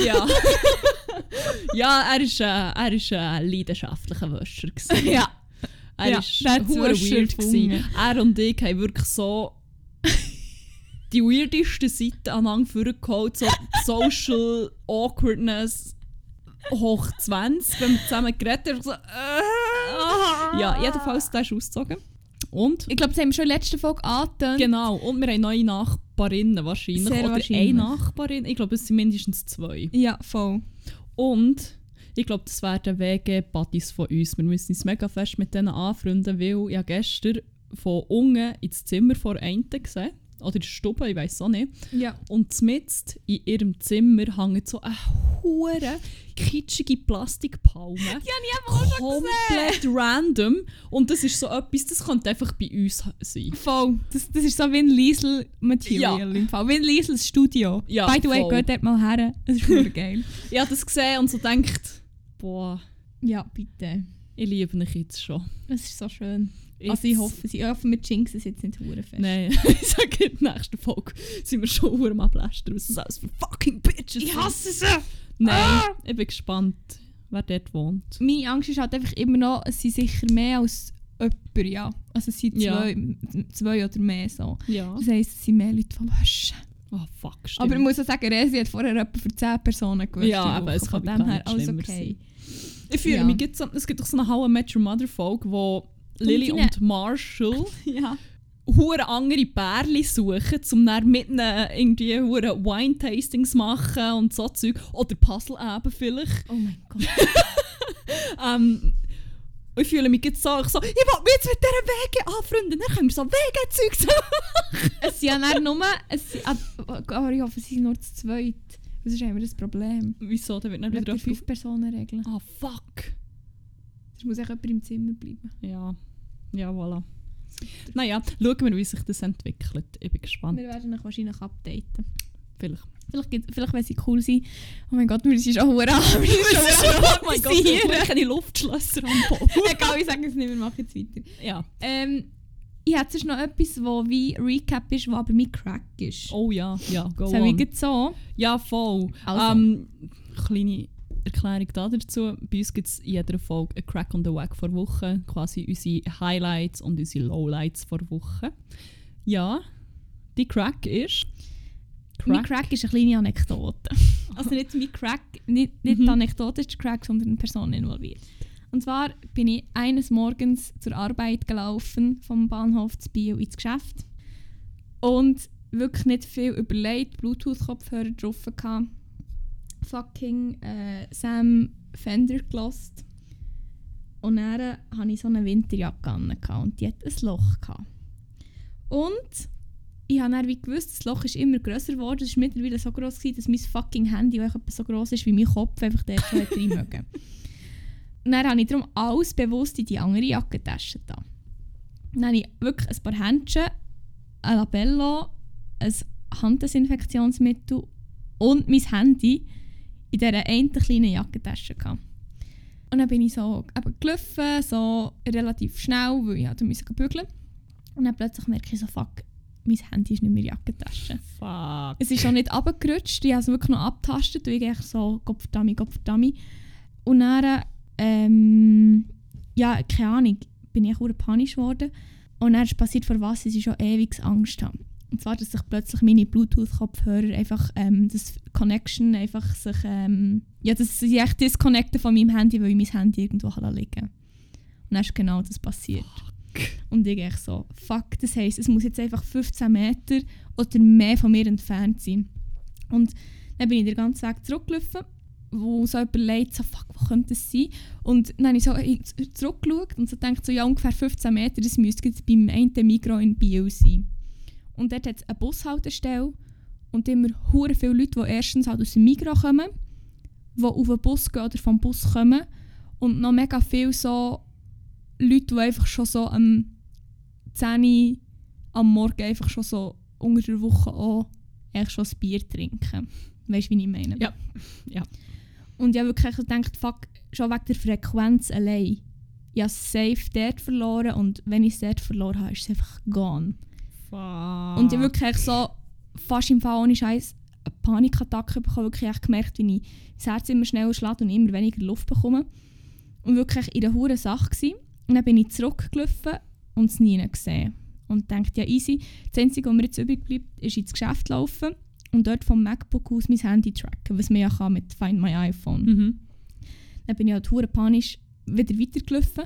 S1: ja. ja, er ist, äh, er ist äh, ein leidenschaftlicher Wäscher. gewesen.
S2: ja.
S1: Er
S2: Ja,
S1: ist weird. gewesen. Er und ich haben wirklich so die weirdesten Seiten aneinander vorgeholt. So Social Awkwardness hoch 20, wenn wir zusammen geredet haben. So, äh. Ja, jedenfalls, der ist ausgezogen. Und?
S2: Ich glaube, das haben wir schon in der letzten Folge angetönt.
S1: Genau, und wir haben neue Nachbarinnen wahrscheinlich.
S2: Sehr
S1: Oder
S2: wahrscheinlich.
S1: eine Nachbarin. Ich glaube, es sind mindestens zwei.
S2: Ja, voll.
S1: Und ich glaube, das werden WG-Buddies von uns. Wir müssen uns mega fest mit denen anfreunden, weil ich gestern von unten ins Zimmer vor einen gesehen. Oder der Stube, ich weiß auch nicht.
S2: Ja.
S1: Und mitten in ihrem Zimmer hängt so eine hure kitschige Plastikpalme.
S2: Die habe ich eben auch schon gesehen.
S1: Komplett random. Und das ist so etwas, das könnte einfach bei uns sein.
S2: Voll. Das, das ist so wie ein Liesel-Material
S1: Ja.
S2: im Fall. Wie ein Liesels Studio.
S1: Ja,
S2: By the way,
S1: voll.
S2: geht dort mal her. Das ist voll geil.
S1: Ich habe das gesehen und so gedacht, boah,
S2: Ja, bitte.
S1: ich liebe dich jetzt schon.
S2: Das ist so schön.
S1: Jetzt-
S2: Also ich hoffe, sie hoffen, wir jinxen es jetzt nicht hure fest.
S1: Nein, ich sage in der nächsten Folge sind wir schon hure am Ablästern, was das alles für fucking Bitches
S2: Ich hasse sie!
S1: Nein,
S2: Ah!
S1: ich bin gespannt, wer dort wohnt.
S2: Meine Angst ist halt einfach immer noch, es sind sicher mehr als jemand, ja. Also es sind
S1: Ja.
S2: zwei, zwei oder mehr so.
S1: Ja.
S2: Das heisst, es sind mehr Leute vom Waschen.
S1: Oh fuck, stimmt.
S2: Aber ich muss auch sagen, Resi hat vorher etwa für 10 Personen gewusst.
S1: Ja, aber es
S2: Von
S1: kann
S2: dem her
S1: nicht
S2: alles
S1: schlimmer
S2: okay.
S1: ich fühle
S2: ja.
S1: mich jetzt es gibt doch so eine How I Met Your Mother Folge, wo Lily und Marshall
S2: Ja.
S1: hure andere Bärli suchen, um dann mit ihnen irgendwie hure Wine-Tastings machen und so Zeug. Oder Puzzle eben vielleicht.
S2: Oh mein Gott.
S1: Ähm, ich fühle mich jetzt so, ich so, ich will mich jetzt mit dieser WG anfreunden, dann können wir so WG-Zeug zusammen
S2: es sind ja dann nur... Es sind, ah, aber ich hoffe, sie sind nur zu zweit. Das ist immer das Problem.
S1: Wieso? Da wird nicht wieder
S2: der
S1: öffnen.
S2: 5-Personen-Regel.
S1: Ah, fuck.
S2: Es muss echt jemand im Zimmer bleiben.
S1: Ja, ja, voilà. Naja, schauen wir, wie sich das entwickelt. Ich bin gespannt.
S2: Wir werden euch wahrscheinlich updaten.
S1: Vielleicht.
S2: Vielleicht, gibt- vielleicht wenn sie cool sind. Oh mein Gott, wir sind schon hure. Wir sind schon hure
S1: oh mein Gott, ich
S2: organisieren.
S1: habe keine Luftschlösser am Bau.
S2: Egal, ich sage es nicht, wir machen jetzt weiter.
S1: ja.
S2: Ähm, ich hätte sonst noch etwas, wo wie Recap ist, wo aber mein Crack ist.
S1: Oh ja, ja, go
S2: ich
S1: on.
S2: jetzt so?
S1: Ja, voll.
S2: Also.
S1: Ähm, kleine Erklärung da dazu. Bei uns gibt es in jeder Folge einen Crack on the Wack vor Woche. Quasi unsere Highlights und unsere Lowlights vor Woche. Ja, die Crack ist...
S2: Mein Crack ist eine kleine Anekdote. Also nicht mein Crack, nicht, nicht
S1: Mhm.
S2: die Anekdote ist Crack, sondern eine Person involviert. Und zwar bin ich eines Morgens zur Arbeit gelaufen, vom Bahnhof zu Biel ins Geschäft. Und wirklich nicht viel überlegt, Bluetooth-Kopfhörer drauf gehabt. Fucking äh, Sam Fender gelost. Und dann hatte ich so eine Winterjacke an und die hat ein Loch. Gehabt. Und ich habe dann wie gewusst, das Loch ist immer grösser geworden. Es war mittlerweile so groß, gewesen, dass mein fucking Handy, etwa so groß ist wie mein Kopf, einfach dort schon rein mögen. Und dann habe ich darum alles bewusst in die andere Jackentasche da. Dann habe ich wirklich ein paar Händchen, ein Labello, ein Handdesinfektionsmittel und mein Handy in dieser einen kleinen Jackentasche gehabt. Und dann bin ich so eben gelaufen, so relativ schnell, weil ich halt musste bügeln. Und dann plötzlich merke ich so, fuck, mein Handy ist nicht mehr in der Jackentasche.
S1: Fuck.
S2: Es ist schon nicht abgerutscht, ich habe es wirklich noch abgetastet, weil ich echt so, Gott verdammt. Und dann, ähm, ja, keine Ahnung, bin ich echt panisch geworden. Und dann ist passiert, vor was ich schon ewig Angst habe. Und zwar, dass sich plötzlich meine Bluetooth-Kopfhörer einfach, ähm, das Connection einfach sich, ähm, ja, dass sie echt disconnecten von meinem Handy, weil ich mein Handy irgendwo liegen Und dann ist genau das passiert. Fuck. Und ich echt so, fuck, das heisst, es muss jetzt einfach 15 Meter oder mehr von mir entfernt sein. Und dann bin ich den ganzen Weg zurückgelaufen, wo so überlegt, so, fuck, wo könnte das sein? Und dann habe ich so zurückgeschaut und so gedacht, so, ja, ungefähr 15 Meter, das müsste jetzt beim einen Migros in Biel sein. Und dort hat es eine Bushaltestelle und immer hure viele Leute, die erstens halt aus dem Migros kommen, die auf den Bus gehen oder vom Bus kommen und noch mega viele so Leute, die einfach schon so am 10 Uhr am Morgen einfach schon so unter der Woche auch echt schon ein Bier trinken. Weißt du, wie ich meine?
S1: Ja. ja.
S2: Und ich habe wirklich gedacht, fuck, schon wegen der Frequenz allein. Ich habe safe dort verloren und wenn ich es dort verloren habe, ist es einfach gone.
S1: Fuck.
S2: Und ich wirklich so fast im Fall ohne Scheiß eine Panikattacke bekommen. Wirklich echt gemerkt, wie ich das Herz immer schneller schlägt und immer weniger Luft bekomme. Und wirklich in der hure Sache gewesen. Und dann bin ich zurückgelaufen und es nie gesehen. Und dachte, ja easy, das Einzige, was mir jetzt übrig bleibt, ist ins Geschäft laufen und dort vom MacBook aus mein Handy tracken, was man ja kann mit Find My iPhone.
S1: Mhm.
S2: Dann bin ich halt panisch wieder weitergelaufen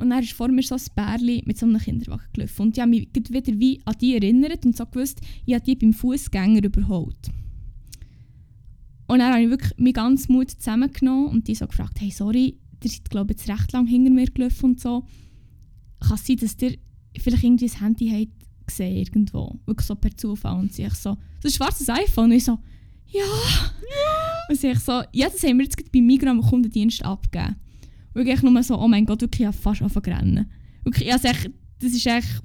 S2: und dann ist vor mir so ein Bärli mit so einem Kinderwagen gelaufen. Und ich habe mich wieder wie an die erinnert und so gewusst, ich habe die beim Fußgänger überholt. Und dann habe ich wirklich meinen ganzen Mut zusammengenommen und die so gefragt, hey, sorry, ihr seid glaube ich jetzt recht lang hinter mir gelaufen und so. Kann es sein, dass ihr vielleicht irgendwie das Handy habt gesehen irgendwo? Wirklich so per Zufall. Und sie so, so ein schwarzes iPhone. Und ich so, ja. ja. Und sie so, ja, das haben wir jetzt bei Migros am Kundendienst abgegeben. Wirklich nur so, oh mein Gott, wirklich ja, fast anfangen Wirklich, also echt, das ist echt,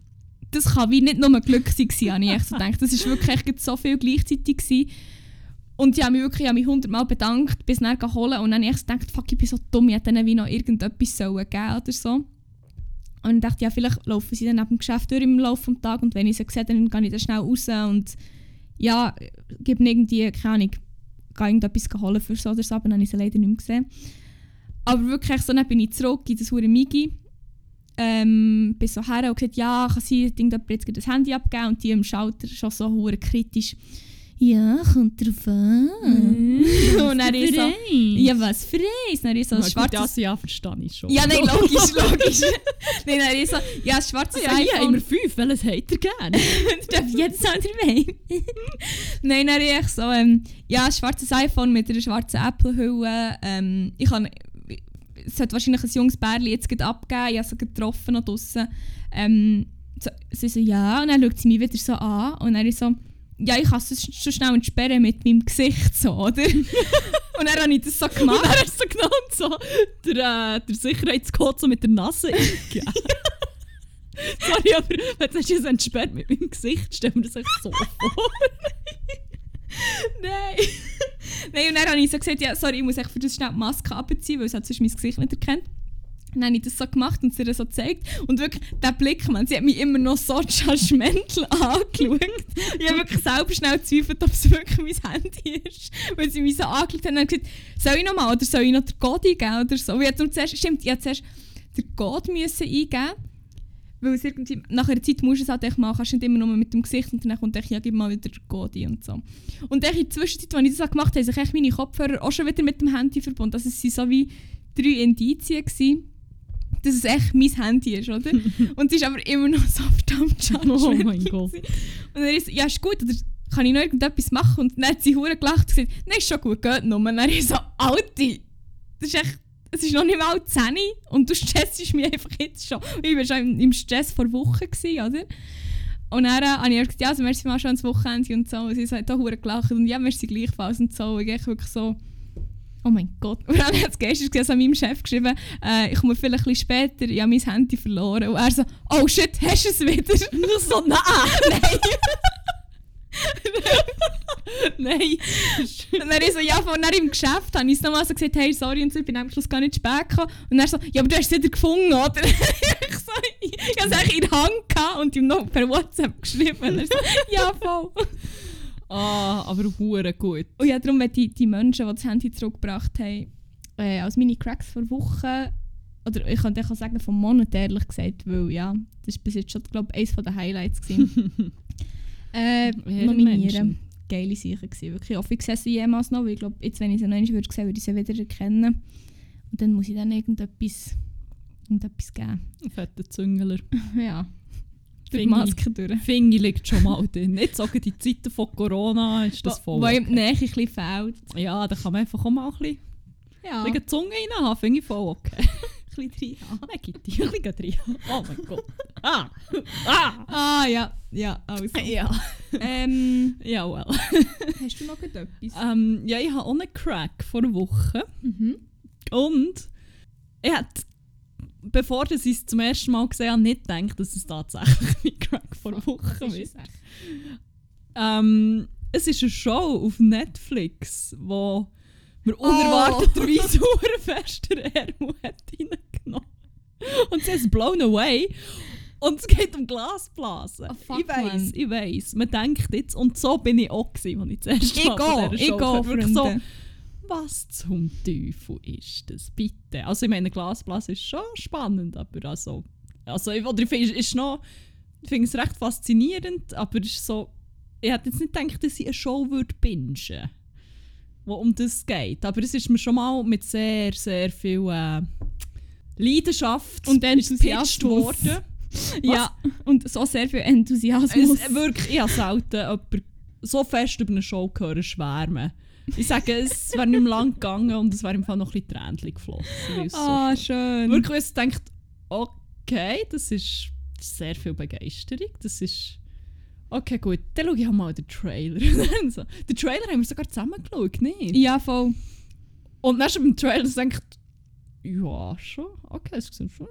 S2: das kann wie nicht nur Glück sein, habe ich echt so gedacht. Das war wirklich echt so viel gleichzeitig. Gewesen. Und ich habe mich wirklich mich hundertmal bedankt, bis dann holen und dann habe ich echt gedacht, fuck, ich bin so dumm, ich hätte ihnen wie noch irgendetwas sollen geben oder so. Und ich dachte, ja, vielleicht laufen sie dann neben dem Geschäft durch im Laufe des Tages und wenn ich sie sehe, dann gehe ich dann schnell raus und ja, gebe irgendwie, keine Ahnung, gehe irgendetwas holen für so oder so, aber dann habe ich sie leider nicht mehr gesehen. Aber wirklich, so dann bin ich zurück in das hure Migi. Ähm, bin so her und gesagt, ja, kann sein, dass jetzt das Handy abgeben und die im Schalter schon so hure kritisch. Ja, kommt drauf an. Mm, und dann ist so, ja, was für eins? Dann ist so ein schwarzes...
S1: Das ja, verstehe ich schon.
S2: Ja, nein, logisch, logisch. nein, dann ist so, ja, ein schwarzes
S1: ja, iPhone. Ja, immer fünf, welches hat er gerne?
S2: das darf jedes andere weh. nein, dann ist so, ähm, ja, ein schwarzes iPhone mit einer schwarzen Apple-Hülle. Ähm, ich kann es hat wahrscheinlich ein junges Bärli jetzt abgegeben, ich habe sie getroffen noch draussen. Ähm, so, sie so, ja, und dann schaut sie mich wieder so an und dann ist so, ja, ich kann es schon schnell entsperren mit meinem Gesicht, so, oder? und dann habe ich das so gemacht.
S1: Und dann hast du so genau so der, äh, der Sicherheitscode so mit der Nase eingegeben. Sorry, aber wenn du es entsperrt mit meinem Gesicht, stell mir das echt so vor.
S2: Nein. Nein, und dann habe ich so gesagt, ja, sorry, ich muss für das schnell die Maske abziehen, weil es hat sonst mein Gesicht nicht erkennt. dann habe ich das so gemacht und sie das so gezeigt. Und wirklich, der Blick, man, sie hat mich immer noch so judgmental angeschaut. ich habe wirklich selber schnell gezweifelt, ob es wirklich mein Handy ist. Weil sie mich so angeschaut haben und gesagt, soll ich noch mal oder soll ich noch den Code eingeben oder so. Und ich zuerst, stimmt, ich musste zuerst den Code müssen eingeben weil irgendwie, nach einer Zeit musst du es halt echt machen, kannst nicht immer nur mit dem Gesicht und dann kommt echt, ja, gib mal wieder Godi und so. Und in der Zwischenzeit, als ich das gemacht habe, haben sich meine Kopfhörer auch schon wieder mit dem Handy verbunden. Also es waren so wie drei Indizien, gewesen, dass es echt mein Handy ist, oder? und es ist aber immer noch so verdammt schade.
S1: Oh mein Gott. Und
S2: dann ist ja, ist gut, oder kann ich noch irgendetwas machen? Und dann hat sie hure gelacht und gesagt, nein, ist schon gut, geht noch. Und dann ist so, Alte, das ist echt es ist noch nicht mal 10 und du stressst mich einfach jetzt schon. Ich war schon im, Stress vor Wochen, gewesen, oder? Und dann äh, habe ich gesagt, ja, also merci mal schon ans Wochenende und so. Und sie hat auch gelacht und ja, merci gleichfalls und so. Und ich wirklich so, oh mein Gott. Und dann hat es gestern an meinem Chef geschrieben, äh, ich komme vielleicht ein bisschen später, ich habe mein Handy verloren. Und er so, oh shit, hast du es wieder?
S1: so, nein!
S2: nein!
S1: Nein.
S2: und dann ich so, ja, von im Geschäft habe ich es nochmal so gesagt, hey, sorry, und so, ich bin am Schluss gar nicht spät gekommen. Und er so, ja, aber du hast es wieder gefunden, oder? ich so, ich habe es eigentlich in der Hand gehabt und ihm noch per WhatsApp geschrieben. Er so, ja, voll.
S1: Ah, aber hure gut.
S2: Und ja, darum, wenn die, die Menschen, die das Handy zurückgebracht haben, äh, als meine Cracks vor Wochen oder ich könnte auch sagen vom Monat, ehrlich gesagt, weil ja, das war bis jetzt schon, glaube ich, eines der Highlights. Äh, nominieren. Geile Sachen gewesen, wirklich. Ich hoffe, ich sehe sie jemals noch, weil ich glaube, jetzt, wenn ich sie noch einmal würde sehen, würde ich sie wieder erkennen. Und dann muss ich dann irgendetwas, irgendetwas geben.
S1: Fetter Züngler.
S2: ja. Durch die Maske durch.
S1: Fingi liegt schon mal drin. Nicht sagen, die Zeiten von Corona ist das voll.
S2: Wo
S1: okay.
S2: Nähe ein bisschen fehlt.
S1: Ja, da kann man einfach auch mal ein bisschen,
S2: Ja,
S1: ein
S2: ein
S1: die Zunge reinhaben. Finde ich voll okay.
S2: bisschen drin.
S1: Dann gibt die ein bisschen drin. Oh mein Gott. Ah! Ah!
S2: Ah, ja. Ja, also.
S1: Ja.
S2: ähm,
S1: Ja, well.
S2: hast du noch etwas?
S1: Ähm, ja, ich habe auch einen Crack vor einer Woche.
S2: Mhm.
S1: Und ich hätte, bevor ich es zum ersten Mal gesehen habe, nicht gedacht, dass es tatsächlich mein Crack vor einer Woche ist. Ähm, es ist eine Show auf Netflix, wo mir unerwarteterweise oh. fest der Hermo hat reingenommen. Und sie ist blown away. Und es geht um Glasblasen.
S2: Oh,
S1: ich weiß, ich weiß. Man denkt jetzt, und so bin ich auch gewesen, als ich das erste
S2: Ich
S1: Mal dieser
S2: ich gehe.
S1: Wirklich so,
S2: Freunde.
S1: was zum Teufel ist das bitte? Also ich meine, Glasblase ist schon spannend, aber also, also ich, oder ich finde es ist noch, ich finde es recht faszinierend, aber es ist so, ich hätte jetzt nicht gedacht, dass ich eine Show würde bingen, wo um das geht. Aber es ist mir schon mal mit sehr, sehr viel äh, Leidenschaft
S2: Und
S1: gepitcht worden.
S2: Ja, und so sehr viel Enthusiasmus.
S1: Es, wirklich, ich habe selten jemanden so fest über eine Show gehört schwärmen. Ich sage, es wäre nicht mehr lang gegangen und es wäre im Fall noch ein bisschen Tränchen geflossen. es so
S2: Ah, schön.
S1: Wirklich, ich denkt, okay, das ist sehr viel Begeisterung. Das ist. Okay, gut, dann schaue ich auch mal den Trailer. So. Den Trailer haben wir sogar zusammen geschaut, nicht?
S2: Ja, voll.
S1: Und dann schon beim Trailer denkt, ja, schon, okay, es sieht schon,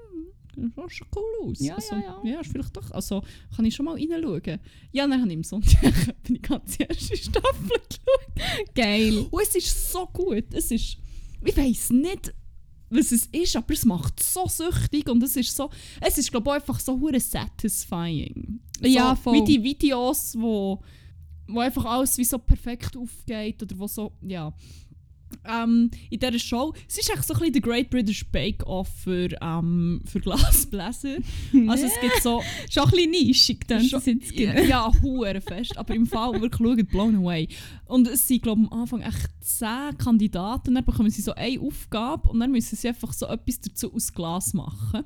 S1: sieht schon cool aus.
S2: Ja,
S1: also,
S2: ja, ja.
S1: Ja, ist vielleicht doch, also kann ich schon mal reinschauen. Ja, dann habe ich am Sonntag die ganze erste Staffel geschaut.
S2: Geil.
S1: Und es ist so gut. Es ist, ich weiß nicht, was es ist, aber es macht so süchtig und es ist so, es ist glaube ich einfach so hure satisfying. So,
S2: Ja, voll.
S1: Wie die Videos, wo, wo einfach alles wie so perfekt aufgeht oder wo so, ja. Ähm, in dieser Show, es ist echt so ein bisschen der Great British Bake Off für, ähm, für Glasbläser. Also es gibt so,
S2: Schon ein bisschen nischig, dann das jetzt
S1: ja, ja hure fest. Aber im Fall wirklich schauen, blown away. Und es sind, glaube ich, am Anfang echt zehn Kandidaten. Dann bekommen sie so eine Aufgabe und dann müssen sie einfach so etwas dazu aus Glas machen.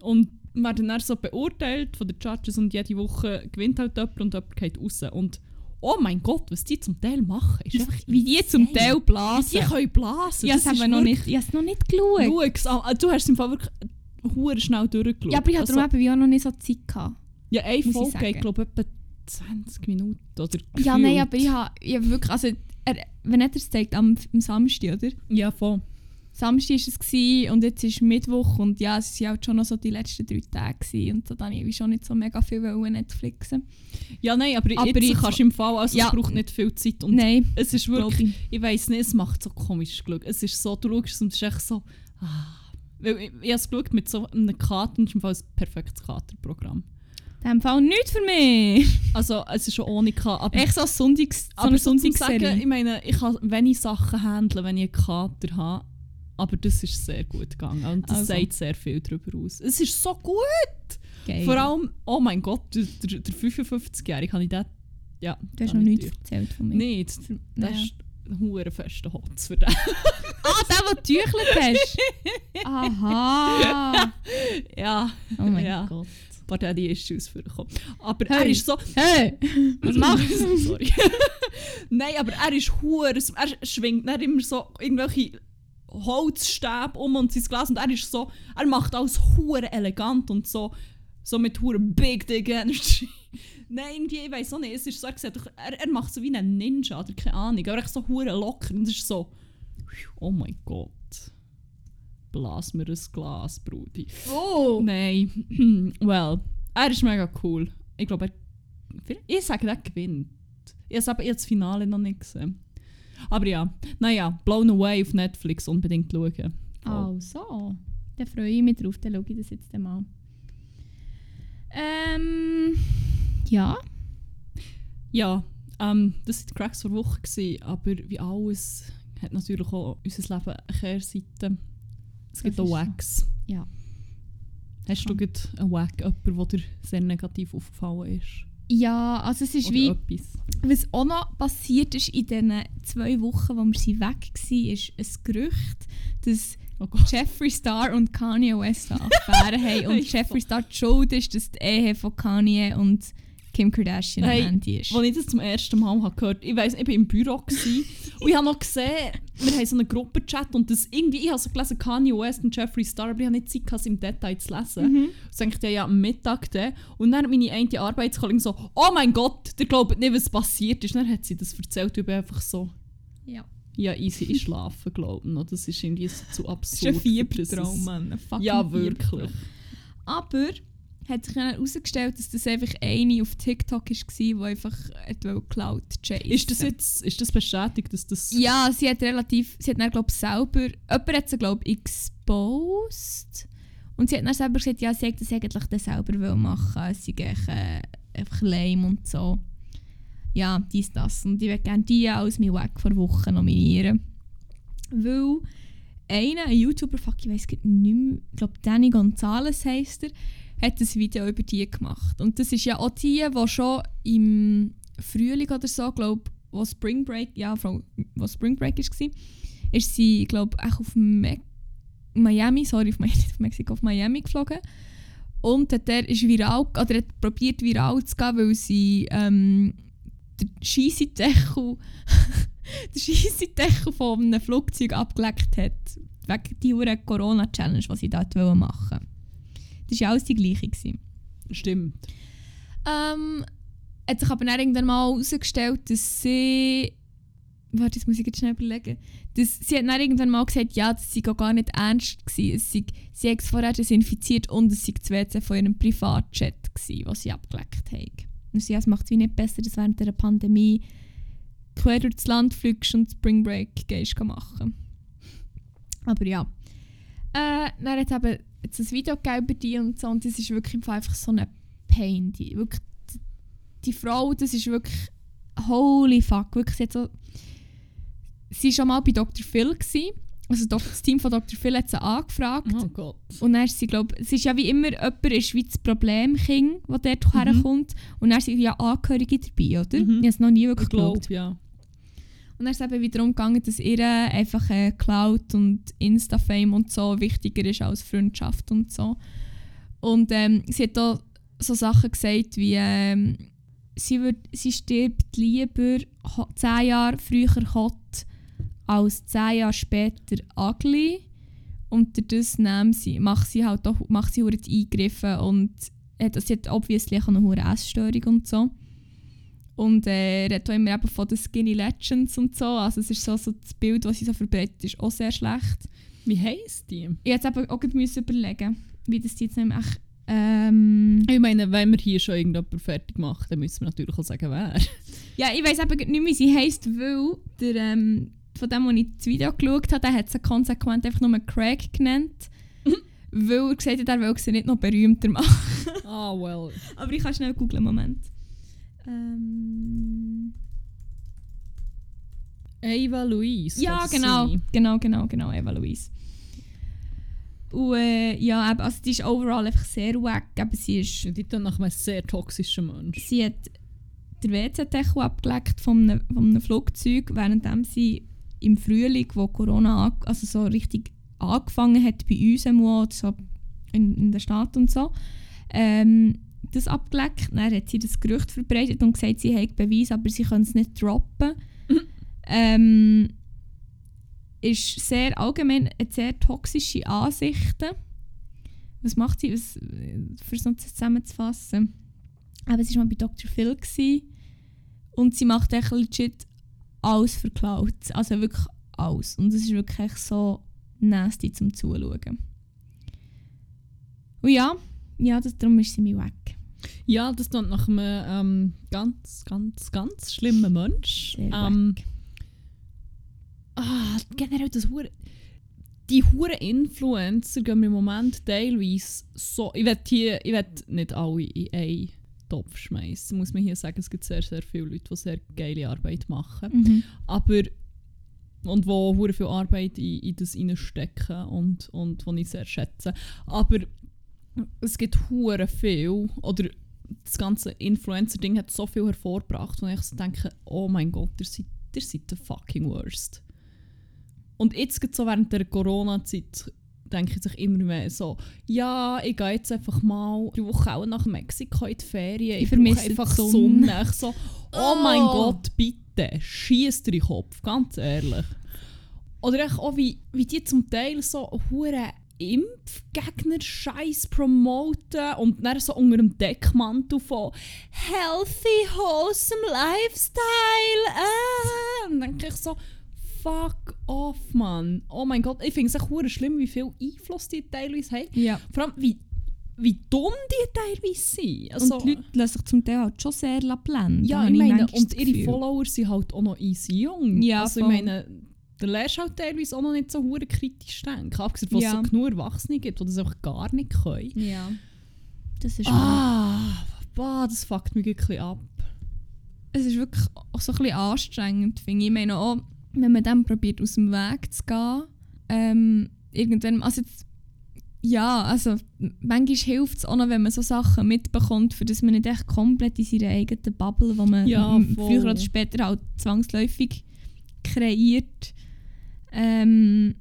S1: Und werden dann so beurteilt von den Judges und jede Woche gewinnt halt jemand und jemand geht raus. Und oh mein Gott, was die zum Teil machen, ist einfach
S2: Wie die zum. Teil blasen.
S1: Die können blasen.
S2: ja, das haben wir noch nicht, ich habe es noch nicht geschaut.
S1: Schau's an. Du hast es im Fall wirklich hure schnell durchgeschaut.
S2: Ja, aber ich hatte
S1: Also-
S2: darum eben wie auch noch nicht so Zeit gehabt.
S1: Ja, eine Folge geht, glaube ich, etwa 20 Minuten. Oder
S2: Ja, nein,
S1: gefühlt.
S2: aber ich habe ich hab wirklich, also, er, wenn er es zeigt, am, am Samstag, oder?
S1: Ja, voll.
S2: Samstag war es gewesen, und jetzt ist Mittwoch und ja, es waren halt schon noch so die letzten drei Tage gewesen, und so dann habe ich schon nicht so mega viel Netflixen.
S1: Ja, nein, aber,
S2: Aber
S1: jetzt
S2: jetzt-
S1: kannst du im Fall, also
S2: Ja.
S1: es braucht nicht viel Zeit. Und
S2: Nein,
S1: es ist wirklich,
S2: ich.
S1: weiß nicht, es macht so komisch Glück. Es ist so, du schaust und es ist echt so, ah. Weil ich, ich habe es geschaut mit so einem Kater und es ist im Fall ein perfektes Katerprogramm.
S2: In dem Fall nichts für mich.
S1: Also es ist schon ohne Kater, aber,
S2: Echt so ein Sonntags, so eine Sonntagsserie.
S1: ich meine, ich kann wenig Sachen handeln, wenn ich einen Kater habe. Aber das ist sehr gut gegangen und das
S2: Also.
S1: sagt sehr viel darüber aus. Es ist so gut!
S2: Geil.
S1: Vor allem, oh mein Gott, der, der, der 55-jährige Kandidat. Ja,
S2: du hast noch
S1: habe ich
S2: nichts erzählt von mir.
S1: Nicht. Das
S2: Ja.
S1: ist ein hure fester Hotz für den.
S2: Ah, der, den du getüchelt hast. Aha.
S1: ja,
S2: Oh mein
S1: Ja.
S2: Gott.
S1: ein paar Daddy-Issues vorgekommen. Aber
S2: Hey.
S1: er ist so...
S2: Hey, was machst du?
S1: Sorry. Nein, aber er ist hure... Er schwingt dann immer so irgendwelche Holzstäbe um und sein Glas und er ist so... Er macht alles hure elegant und so... So mit hure Big Dick Energy. Nein, irgendwie, ich weiß auch nicht. Es ist so, er, sieht er, er macht so wie ein Ninja oder keine Ahnung. Aber echt so hure locker und es ist so... Oh mein Gott. Blas mir ein Glas, Brudi.
S2: Oh.
S1: Nein. well, er ist mega cool. Ich glaube, er. Ich sage, er gewinnt. Ich habe aber ich habe das Finale noch nicht gesehen. Aber ja, naja, Blown Away auf Netflix unbedingt schauen.
S2: Also, dann freue ich mich drauf, dann schaue ich das jetzt mal. Ähm, ja.
S1: Ja, ähm, das waren die Cracks vor Woche, gewesen, aber wie alles hat natürlich auch unser Leben eine Kehrseite. Es gibt auch
S2: ist so.
S1: Wax.
S2: Ja.
S1: Hast du gerade einen Wack, jemanden, der dir sehr negativ aufgefallen ist?
S2: Ja, also es ist
S1: Oder
S2: wie,
S1: etwas?
S2: was auch noch passiert ist in diesen zwei Wochen, wo wir sie weg waren, ist ein Gerücht, dass
S1: Oh.
S2: Jeffree Star und Kanye West eine Affäre haben und Jeffree Star die schuld ist, dass die Ehe von Kanye und Kim Kardashian
S1: Hey,
S2: Ende ist.
S1: Als ich das zum ersten Mal habe gehört ich weiss, ich war im Büro und ich habe noch gesehen, wir haben so einen Gruppenchat und das irgendwie, ich habe so gelesen, Kanye West und Jeffree Star, aber ich habe nicht Zeit, gehabt, es im Detail zu lesen.
S2: Mhm.
S1: So dachte ich, ja, am Mittag dann. Und dann hat meine eine Arbeitskollegin so, oh mein Gott, ihr glaubt nicht, was passiert ist. Dann hat sie das erzählt und ich bin einfach so,
S2: Ja.
S1: ja, easy, ich schlafe, glaube ich. Das ist irgendwie so zu
S2: Das
S1: absurd.
S2: ist ein
S1: Das
S2: Fiebertraum,
S1: ist-
S2: Mann. Ein
S1: Ja,
S2: Fiebertraum.
S1: wirklich.
S2: Aber hat sich dann herausgestellt, dass das einfach eine auf TikTok war, die einfach Cloud chasen.
S1: Ist das jetzt ist das bestätigt, dass das...
S2: Ja, sie hat relativ, sie hat dann glaube selber, jemand hat sie glaube exposed und sie hat dann selber gesagt, ja, sie hätte das eigentlich dann selber machen, sei echt, äh, einfach lame und so. Ja, dies, das. Und ich würde gerne die als mein Wack vor Wochen nominieren. Weil einer, ein YouTuber, fuck, ich weiß nicht mehr, ich glaube Danny Gonzalez heisst er, hat ein Video über die gemacht. Und das ist ja auch die, die schon im Frühling oder so, glaube wo Spring Break, ja, wo Spring Break war, ist sie, glaube ich, auf Me Miami, sorry, auf, nicht auf Mexiko, auf Miami geflogen. Und hat der ist viral, oder hat probiert viral zu gehen, weil sie ähm, den Scheissendeckel den Scheissendeckel von einem Flugzeug abgeleckt hat. Wegen dieser Corona-Challenge, die sie dort machen wollten. Das war ja alles die gleiche. Gewesen.
S1: Stimmt.
S2: Ähm, hat sich aber dann irgendwann mal herausgestellt, dass sie. Warte, jetzt muss ich jetzt schnell überlegen. Dass, sie hat dann irgendwann mal gesagt, ja, das sei gar nicht ernst gewesen. Es sei, sie hat es vorher desinfiziert und es sei das WC von ihrem Privatchat gewesen, was sie abgeleckt haben. Und sie, ja, es macht es wie nicht besser, dass während der Pandemie quer durch das Land fliegst und Spring Break gehst machen. Aber ja. Äh, dann hat eben jetzt ein Video gegeben über die und so und das ist wirklich im Fall einfach so eine Pain. Die, wirklich, die, die Frau, das ist wirklich holy fuck. Wirklich, sie, hat so, sie war schon mal bei Dr. Phil. Gewesen. Also das Team von Dr. Phil hat sie angefragt.
S1: Oh Gott.
S2: Und dann ist sie, glaub, es ist ja wie immer, jemand ist wie das Problemkind, das dort
S1: Mhm.
S2: herkommt. Und dann sind ja Angehörige dabei, oder?
S1: Mhm.
S2: Ich habe es noch nie wirklich
S1: Ich glaube,
S2: geglaubt.
S1: ja.
S2: Und dann ist es eben wieder darum gegangen, dass ihr einfach äh, Cloud und Insta-Fame und so wichtiger ist als Freundschaft und so. Und ähm, sie hat auch so Sachen gesagt wie, ähm, sie, würd, sie stirbt lieber zehn Jahre früher hot als zehn Jahre später ugly. Und das sie, macht sie halt auch macht sie Eingriffe und hat, sie hat obviously auch eine Essstörung und so. Und äh, er hat auch immer eben von den Skinny Legends und so. Also es ist so, so das Bild, das sie so verbreitet, ist auch sehr schlecht.
S1: Wie heisst die?
S2: Ich musste eben auch müssen überlegen, wie das die jetzt nämlich. Ähm,
S1: Ich meine, wenn wir hier schon irgendjemand fertig machen, dann müssen wir natürlich auch sagen, wer.
S2: ja, ich weiß eben nicht mehr, wie sie heisst, weil der, ähm, von dem, als ich das Video geschaut habe, der hat sie konsequent einfach nur Craig genannt. weil er gesagt hat, er will sie nicht noch berühmter machen.
S1: Ah, well.
S2: Aber ich kann schnell googeln, Moment. Ähm,
S1: Eva Louise.
S2: Ja, genau.
S1: sein.
S2: Genau, genau, genau, Eva Louise. Und äh, ja, eben, also die ist overall einfach sehr wack. Eben, sie, ist,
S1: Die tun nach einem sehr toxischen Mensch.
S2: sie hat den WC-Deckel abgeleckt von einem, von einem Flugzeug, währenddem sie im Frühling, wo Corona also so richtig angefangen hat bei uns einmal, so in, in der Stadt und so, ähm, das abgeleckt. Dann hat sie das Gerücht verbreitet und gesagt, sie hätte Beweis, aber sie können es nicht droppen. ähm, ist sehr allgemein eine sehr toxische Ansichten. Was macht sie, was, für es noch zusammenzufassen? Aber sie war mal bei Dr. Phil gewesen, und sie macht echt legit alles für Cloud. Also wirklich alles. Und es ist wirklich so nasty zum Zuschauen. Und ja, ja das, darum ist sie mir weg.
S1: Ja, das klingt nach einem ähm, ganz, ganz, ganz schlimmen Mensch.
S2: Sehr
S1: Ähm, ah, generell das Hure. Die hure Influencer gehen mir im Moment teilweise so. Ich will hier, ich will nicht alle in einen Topf schmeißen. Muss man hier sagen, es gibt sehr, sehr viele Leute, die sehr geile Arbeit machen.
S2: Mhm.
S1: Aber und wo hure viel Arbeit in, in das hineinstecken und und wo ich sehr schätze. Aber es gibt hure viel oder das ganze Influencer-Ding hat so viel hervorgebracht, wo ich so denke, oh mein Gott, ihr seid, ihr seid the fucking worst. Und jetzt geht so während der Corona-Zeit denke ich sich immer mehr so, ja, ich gehe jetzt einfach mal die Woche auch nach Mexiko in die Ferien.
S2: Ich
S1: Ich,
S2: vermisse
S1: einfach
S2: Sonne.
S1: Sonne. Ich so, oh mein
S2: Oh.
S1: Gott, bitte, schieß dir den Kopf, ganz ehrlich. Oder auch, wie, wie die zum Teil so hure Impfgegner-Scheiß promoten und dann so unter dem Deckmantel von Healthy, wholesome Lifestyle. Äh. Und dann denke ich so, fuck off, Mann. Oh mein Gott, ich finde es echt schlimm, wie viel Einfluss die teilweise haben.
S2: Ja.
S1: Vor allem, wie, wie dumm die teilweise sind. Also,
S2: und die Leute lassen sich zum Teil halt schon sehr blenden.
S1: ja, ich meine, und ihre. Follower sind halt auch noch easy jung.
S2: Ja,
S1: also ich meine, der lernst halt teilweise auch noch nicht so hure kritisch denken. Abgesehen von, dass
S2: Ja.
S1: es so genug Erwachsene gibt, die das einfach gar nicht können.
S2: Ja. Das ist.
S1: Ah, boah, das fuckt mich wirklich ab.
S2: Es ist wirklich auch so ein bisschen anstrengend, finde ich. Ich meine auch, wenn man dann probiert, aus dem Weg zu gehen, ähm, irgendwann, also jetzt, ja, also manchmal hilft es auch noch, wenn man so Sachen mitbekommt, für dass man nicht echt komplett in seiner eigenen Bubble, wo man
S1: Ja,
S2: früher oder später halt zwangsläufig kreiert, ähm,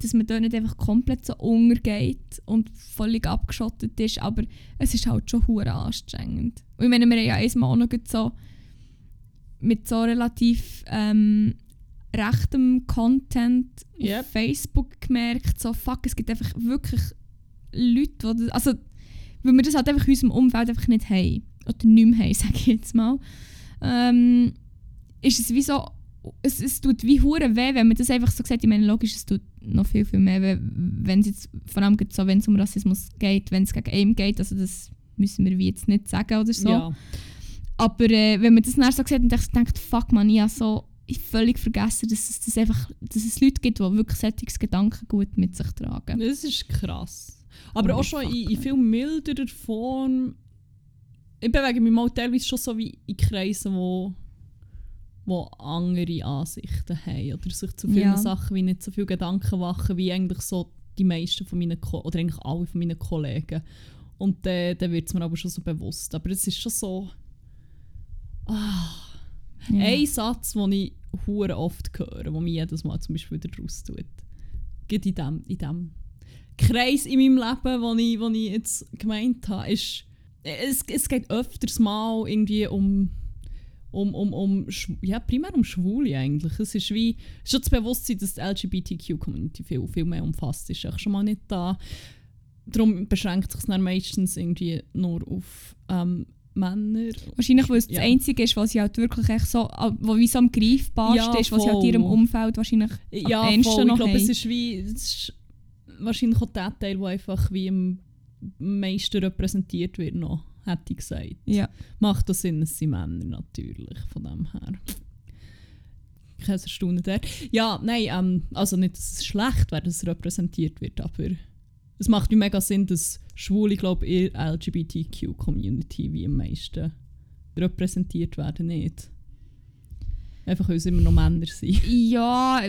S2: dass man dort nicht einfach komplett so untergeht und völlig abgeschottet ist, aber es ist halt schon hure anstrengend. Und ich meine, wir haben ja einmal auch noch so mit so relativ ähm, rechtem Content
S1: Yep.
S2: auf Facebook gemerkt, so fuck, es gibt einfach wirklich Leute, die das, also weil wir das halt einfach in unserem Umfeld einfach nicht haben, oder nicht mehr haben, sage ich jetzt mal, ähm, ist es wie so, es, es tut wie hure weh, wenn man das einfach so sagt, ich meine, logisch, es tut noch viel, viel mehr weh, wenn es jetzt, vor allem so, wenn es um Rassismus geht, wenn es gegen einen geht, also das müssen wir wie jetzt nicht sagen oder so.
S1: Ja.
S2: Aber äh, wenn man das dann so sieht und denkt, fuck man, ich habe so ich völlig vergessen, dass es, das einfach, dass es Leute gibt, die wirklich solches Gedankengut mit sich tragen.
S1: Das ist krass. Aber
S2: Holy
S1: auch schon in, in viel milderer Form. Ich bewege mich mal teilweise schon so wie in Kreisen, wo, wo andere Ansichten haben oder sich zu vielen
S2: Ja.
S1: Sachen wie nicht so viel Gedanken machen, wie eigentlich so die meisten von meinen Ko oder eigentlich alle von meinen Kollegen. Und dann dann wird es mir aber schon so bewusst. Aber es ist schon so... Ah,
S2: Ja.
S1: ein Satz, den ich hure oft höre, der mich jedes Mal zum Beispiel wieder raus tut. Geht in dem, in dem Kreis in meinem Leben, den ich, wo ich jetzt gemeint habe, ist, es, es geht öfters mal irgendwie um, um, um, um ja, primär um Schwule eigentlich. Es ist wie, schon das Bewusstsein, dass die LGBTQ-Community viel, viel mehr umfasst, ist eigentlich schon mal nicht da. Darum beschränkt sich es dann meistens irgendwie nur auf ähm, Männer.
S2: Wahrscheinlich, weil es
S1: Ja.
S2: das Einzige ist, was sie halt wirklich echt so, wo wie so am greifbarsten
S1: Ja,
S2: ist, was sie halt in ihrem. Umfeld wahrscheinlich
S1: Ja,
S2: am
S1: voll. Ich
S2: noch
S1: glaube, es ist wie. Es ist wahrscheinlich auch der Teil, der einfach wie am meisten repräsentiert wird, noch, hätte ich gesagt.
S2: Ja.
S1: Macht das Sinn, es sind Männer natürlich, von dem her. Kein Erstaunen der. Ja, nein, ähm, also nicht, dass es schlecht wäre, dass es repräsentiert wird, aber es macht wie mega Sinn, dass Schwule, glaube ich, in der LGBTQ-Community wie am meisten repräsentiert werden, nicht. Einfach, weil es immer noch Männer sind.
S2: Ja,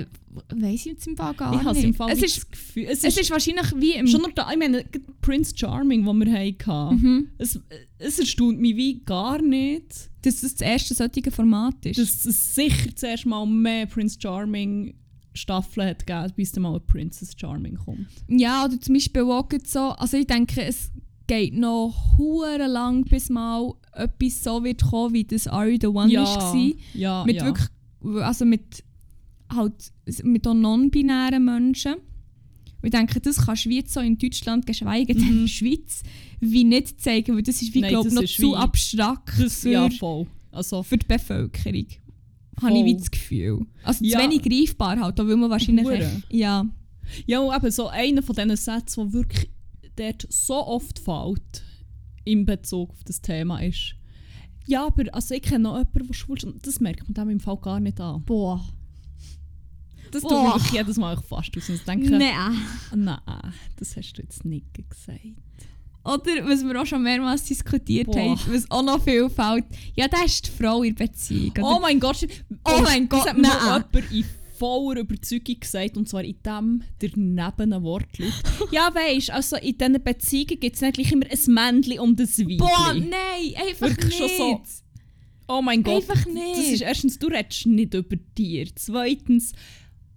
S2: weiß ich jetzt im Fall gar
S1: ich
S2: nicht.
S1: im Fall
S2: es, ist,
S1: das Gefühl, es,
S2: es
S1: ist,
S2: ist wahrscheinlich wie im...
S1: schon noch da, ich meine, Prince Charming, den wir hatten,
S2: Mhm.
S1: es, es erstaunt mich wie gar nicht,
S2: Dass das das erste solche Format ist.
S1: dass es sicher zuerst mal mehr Prince Charming Staffeln hat gegeben, bis dann mal Princess Charming kommt.
S2: Ja, oder zum Beispiel auch so, also ich denke, es geht noch hure lang, bis mal etwas so wird kommen, wie das Are You The One war.
S1: ja,
S2: Mit
S1: ja.
S2: wirklich, also mit halt, mit non-binären Menschen. Und ich denke, das kannst du wie so in Deutschland, geschweige denn in der Schweiz, wie nicht zeigen, weil das ist wie,
S1: Mhm.
S2: Glaube noch zu abstrakt
S1: das,
S2: für,
S1: ja. Also,
S2: für die Bevölkerung. Habe ich wie das Gefühl. Also
S1: Ja.
S2: zu wenig greifbar halt, da will man wahrscheinlich echt, ja.
S1: ja, und eben so einer von diesen Sätzen, der wirklich dort so oft fällt, in Bezug auf das Thema ist, ja, aber also ich kenne noch jemanden, der schwul ist, und das merkt man dem im Fall gar nicht an.
S2: Boah.
S1: Das tut
S2: Boah.
S1: mir wirklich jedes Mal fast aus. Und denke,
S2: Nein.
S1: nein, das hast du jetzt nicht gesagt.
S2: Oder was wir auch schon mehrmals diskutiert
S1: Boah.
S2: haben, was auch noch viel fällt. Ja, das ist die Frau in Beziehung.
S1: Oh
S2: Oder?
S1: mein Gott.
S2: Oh mein Gott,
S1: Das hat mir jemand in voller Überzeugung gesagt, und zwar in dem daneben Wortlaut. ja, weisst also in diesen Beziehungen gibt es nicht gleich immer ein Männchen und ein Weibchen.
S2: Boah, nein, einfach
S1: Wirklich
S2: nicht.
S1: schon so. Oh mein Gott.
S2: Einfach nicht.
S1: Das ist erstens, du redest nicht über dir. Zweitens,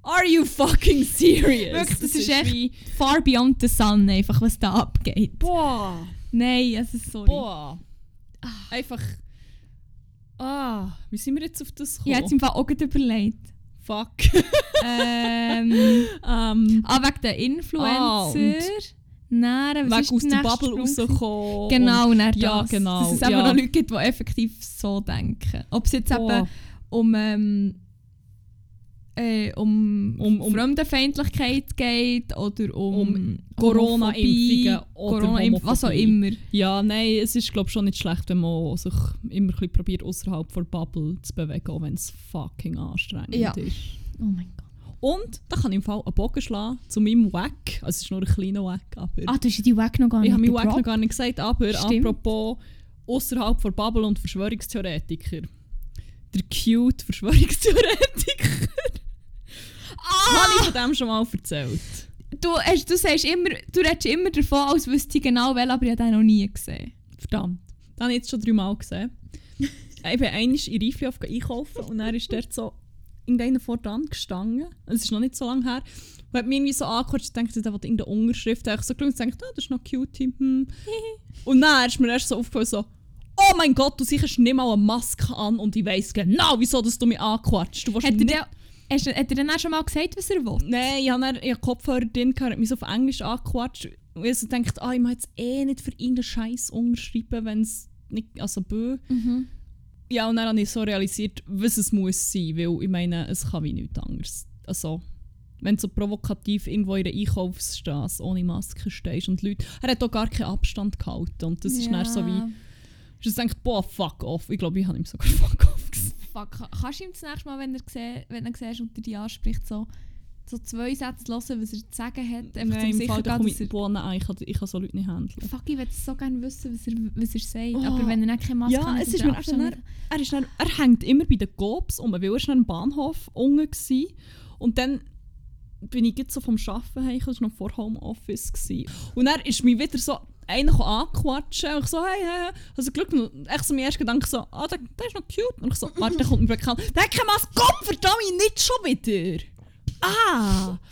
S1: are you fucking serious?
S2: Wirklich, das ist echt-
S1: wie,
S2: Far beyond the sun, einfach, was da abgeht.
S1: boah,
S2: Nein, also sorry.
S1: boah. Einfach, ah, wie sind wir jetzt auf das
S2: Ich
S1: gekommen?
S2: habe jetzt im Fall auch gerade überlegt.
S1: Fuck.
S2: ähm,
S1: ähm,
S2: ah, wegen der Influencer.
S1: Ah,
S2: Nein, was
S1: weg aus
S2: der
S1: Bubble
S2: Sprung?
S1: rauskommen.
S2: Genau, und dann
S1: Ja,
S2: das.
S1: genau,
S2: Dass es eben
S1: ja.
S2: noch Leute gibt, die effektiv so denken. Ob es jetzt
S1: Und,
S2: eben um, ähm, äh, um,
S1: Um- um-
S2: Fremdenfeindlichkeit geht oder um,
S1: Um Corona-Impfungen oder
S2: was auch immer.
S1: Ja, nein, es ist glaube schon nicht schlecht, wenn man sich immer ein probiert, außerhalb der Bubble zu bewegen, auch wenn es fucking anstrengend
S2: Ja.
S1: ist.
S2: Oh mein Gott.
S1: Und da kann ich im Fall einen Bogen schlagen zu meinem Wack. Also es ist nur ein kleiner Wack, aber
S2: Ah, du hast ja die Wack noch gar
S1: ich
S2: nicht
S1: habe meinen Wack noch gar nicht gesagt. Aber
S2: Stimmt.
S1: apropos außerhalb der Bubble und Verschwörungstheoretiker. Der cute Verschwörungstheoretiker. Habe ich von dem schon mal erzählt?
S2: Du, hast, du, sagst immer, du redest immer davon, als wüsste ich genau welchen, aber ich habe den noch nie gesehen.
S1: Verdammt. Das habe ich jetzt schon dreimal gesehen. ich bin einmal in Reiflihof einkaufen und dann ist dort so irgendeiner vor dran gestanden. Es ist noch nicht so lange her. Und hat mich irgendwie so angequatscht und dachte, der will irgendeine Unterschrift. Da habe ich so geschaut und dachte, ah, das ist noch cute. Hm. und dann ist mir erst so aufgefallen, so, oh mein Gott, du sicherst nicht mal eine Maske an und ich weiss genau, wieso dass du mich anquatscht. Du willst
S2: Hat er,
S1: nicht
S2: hast, du- hat er dann auch schon mal gesagt, was er will?
S1: Nein, ich ich habe Kopfhörer drin, gehabt, hat mich so auf Englisch angequatscht. Und ich so gedacht, ah, ich muss jetzt eh nicht für irgendeinen Scheiß unterschreiben, wenn es nicht, also bö. Ja, und dann habe ich so realisiert, was es muss sein, weil ich meine, es kann wie nichts anderes. Also, wenn du so provokativ irgendwo in einer Einkaufsstraße ohne Maske stehst und Leute, er hat auch gar keinen Abstand gehalten und das ist dann so wie, ich denkt, boah, fuck off. Ich glaube, ich habe ihm sogar fuck off gesagt.
S2: Fuck, ka- kannst du ihm das nächste Mal, wenn er wenn er siehst und er dich anspricht, so, so zwei Sätze hören, was er zu sagen hat, einfach
S1: Nein,
S2: zum
S1: im Fall, da komme ich,
S2: er...
S1: boah, nein, ich kann, ich kann so Leute nicht handeln.
S2: Fuck, ich würde so gerne wissen, was er, was er sagt.
S1: Oh.
S2: Aber wenn er nicht keine Maske
S1: Ja,
S2: hat,
S1: es ist mir eben Er, ist dann, er hängt immer bei den Gobs um, weil er war dann am Bahnhof unten. Gsi. Und dann bin ich jetzt so vom Arbeiten heim, das war noch vor Homeoffice. Gsi. Und er ist mich wieder so einer anquatschen und ich so, hey, hey, hey. Also Glück, ich so mein erster Gedanke so, ah, der, der ist noch cute. Und ich so, warte, der kommt mir bekannt. Der keine Maske, komm, verdammt, nicht schon wieder. Ah!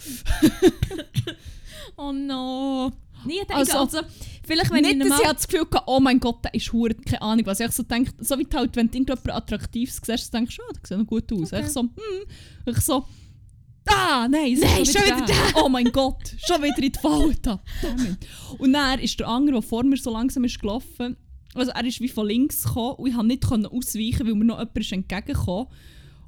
S2: Oh no. Nee, ich
S1: Also,
S2: also, vielleicht wenn ich
S1: nicht,
S2: ihn
S1: dass ich das Gefühl hatte, oh mein Gott, der ist hure, keine Ahnung was. Ich so denke, so wie halt, wenn du irgendjemand Attraktives siehst, denkst du, oh, der sieht noch gut aus.
S2: Okay.
S1: Ich so, hm. Ich so, ah, nein,
S2: Nein, schon wieder
S1: der. Oh mein Gott, schon wieder in die Falle. Damit. Und dann ist der andere, der vor mir so langsam ist gelaufen, also er ist wie von links gekommen und ich konnte nicht ausweichen, weil mir noch jemand ist entgegengekommen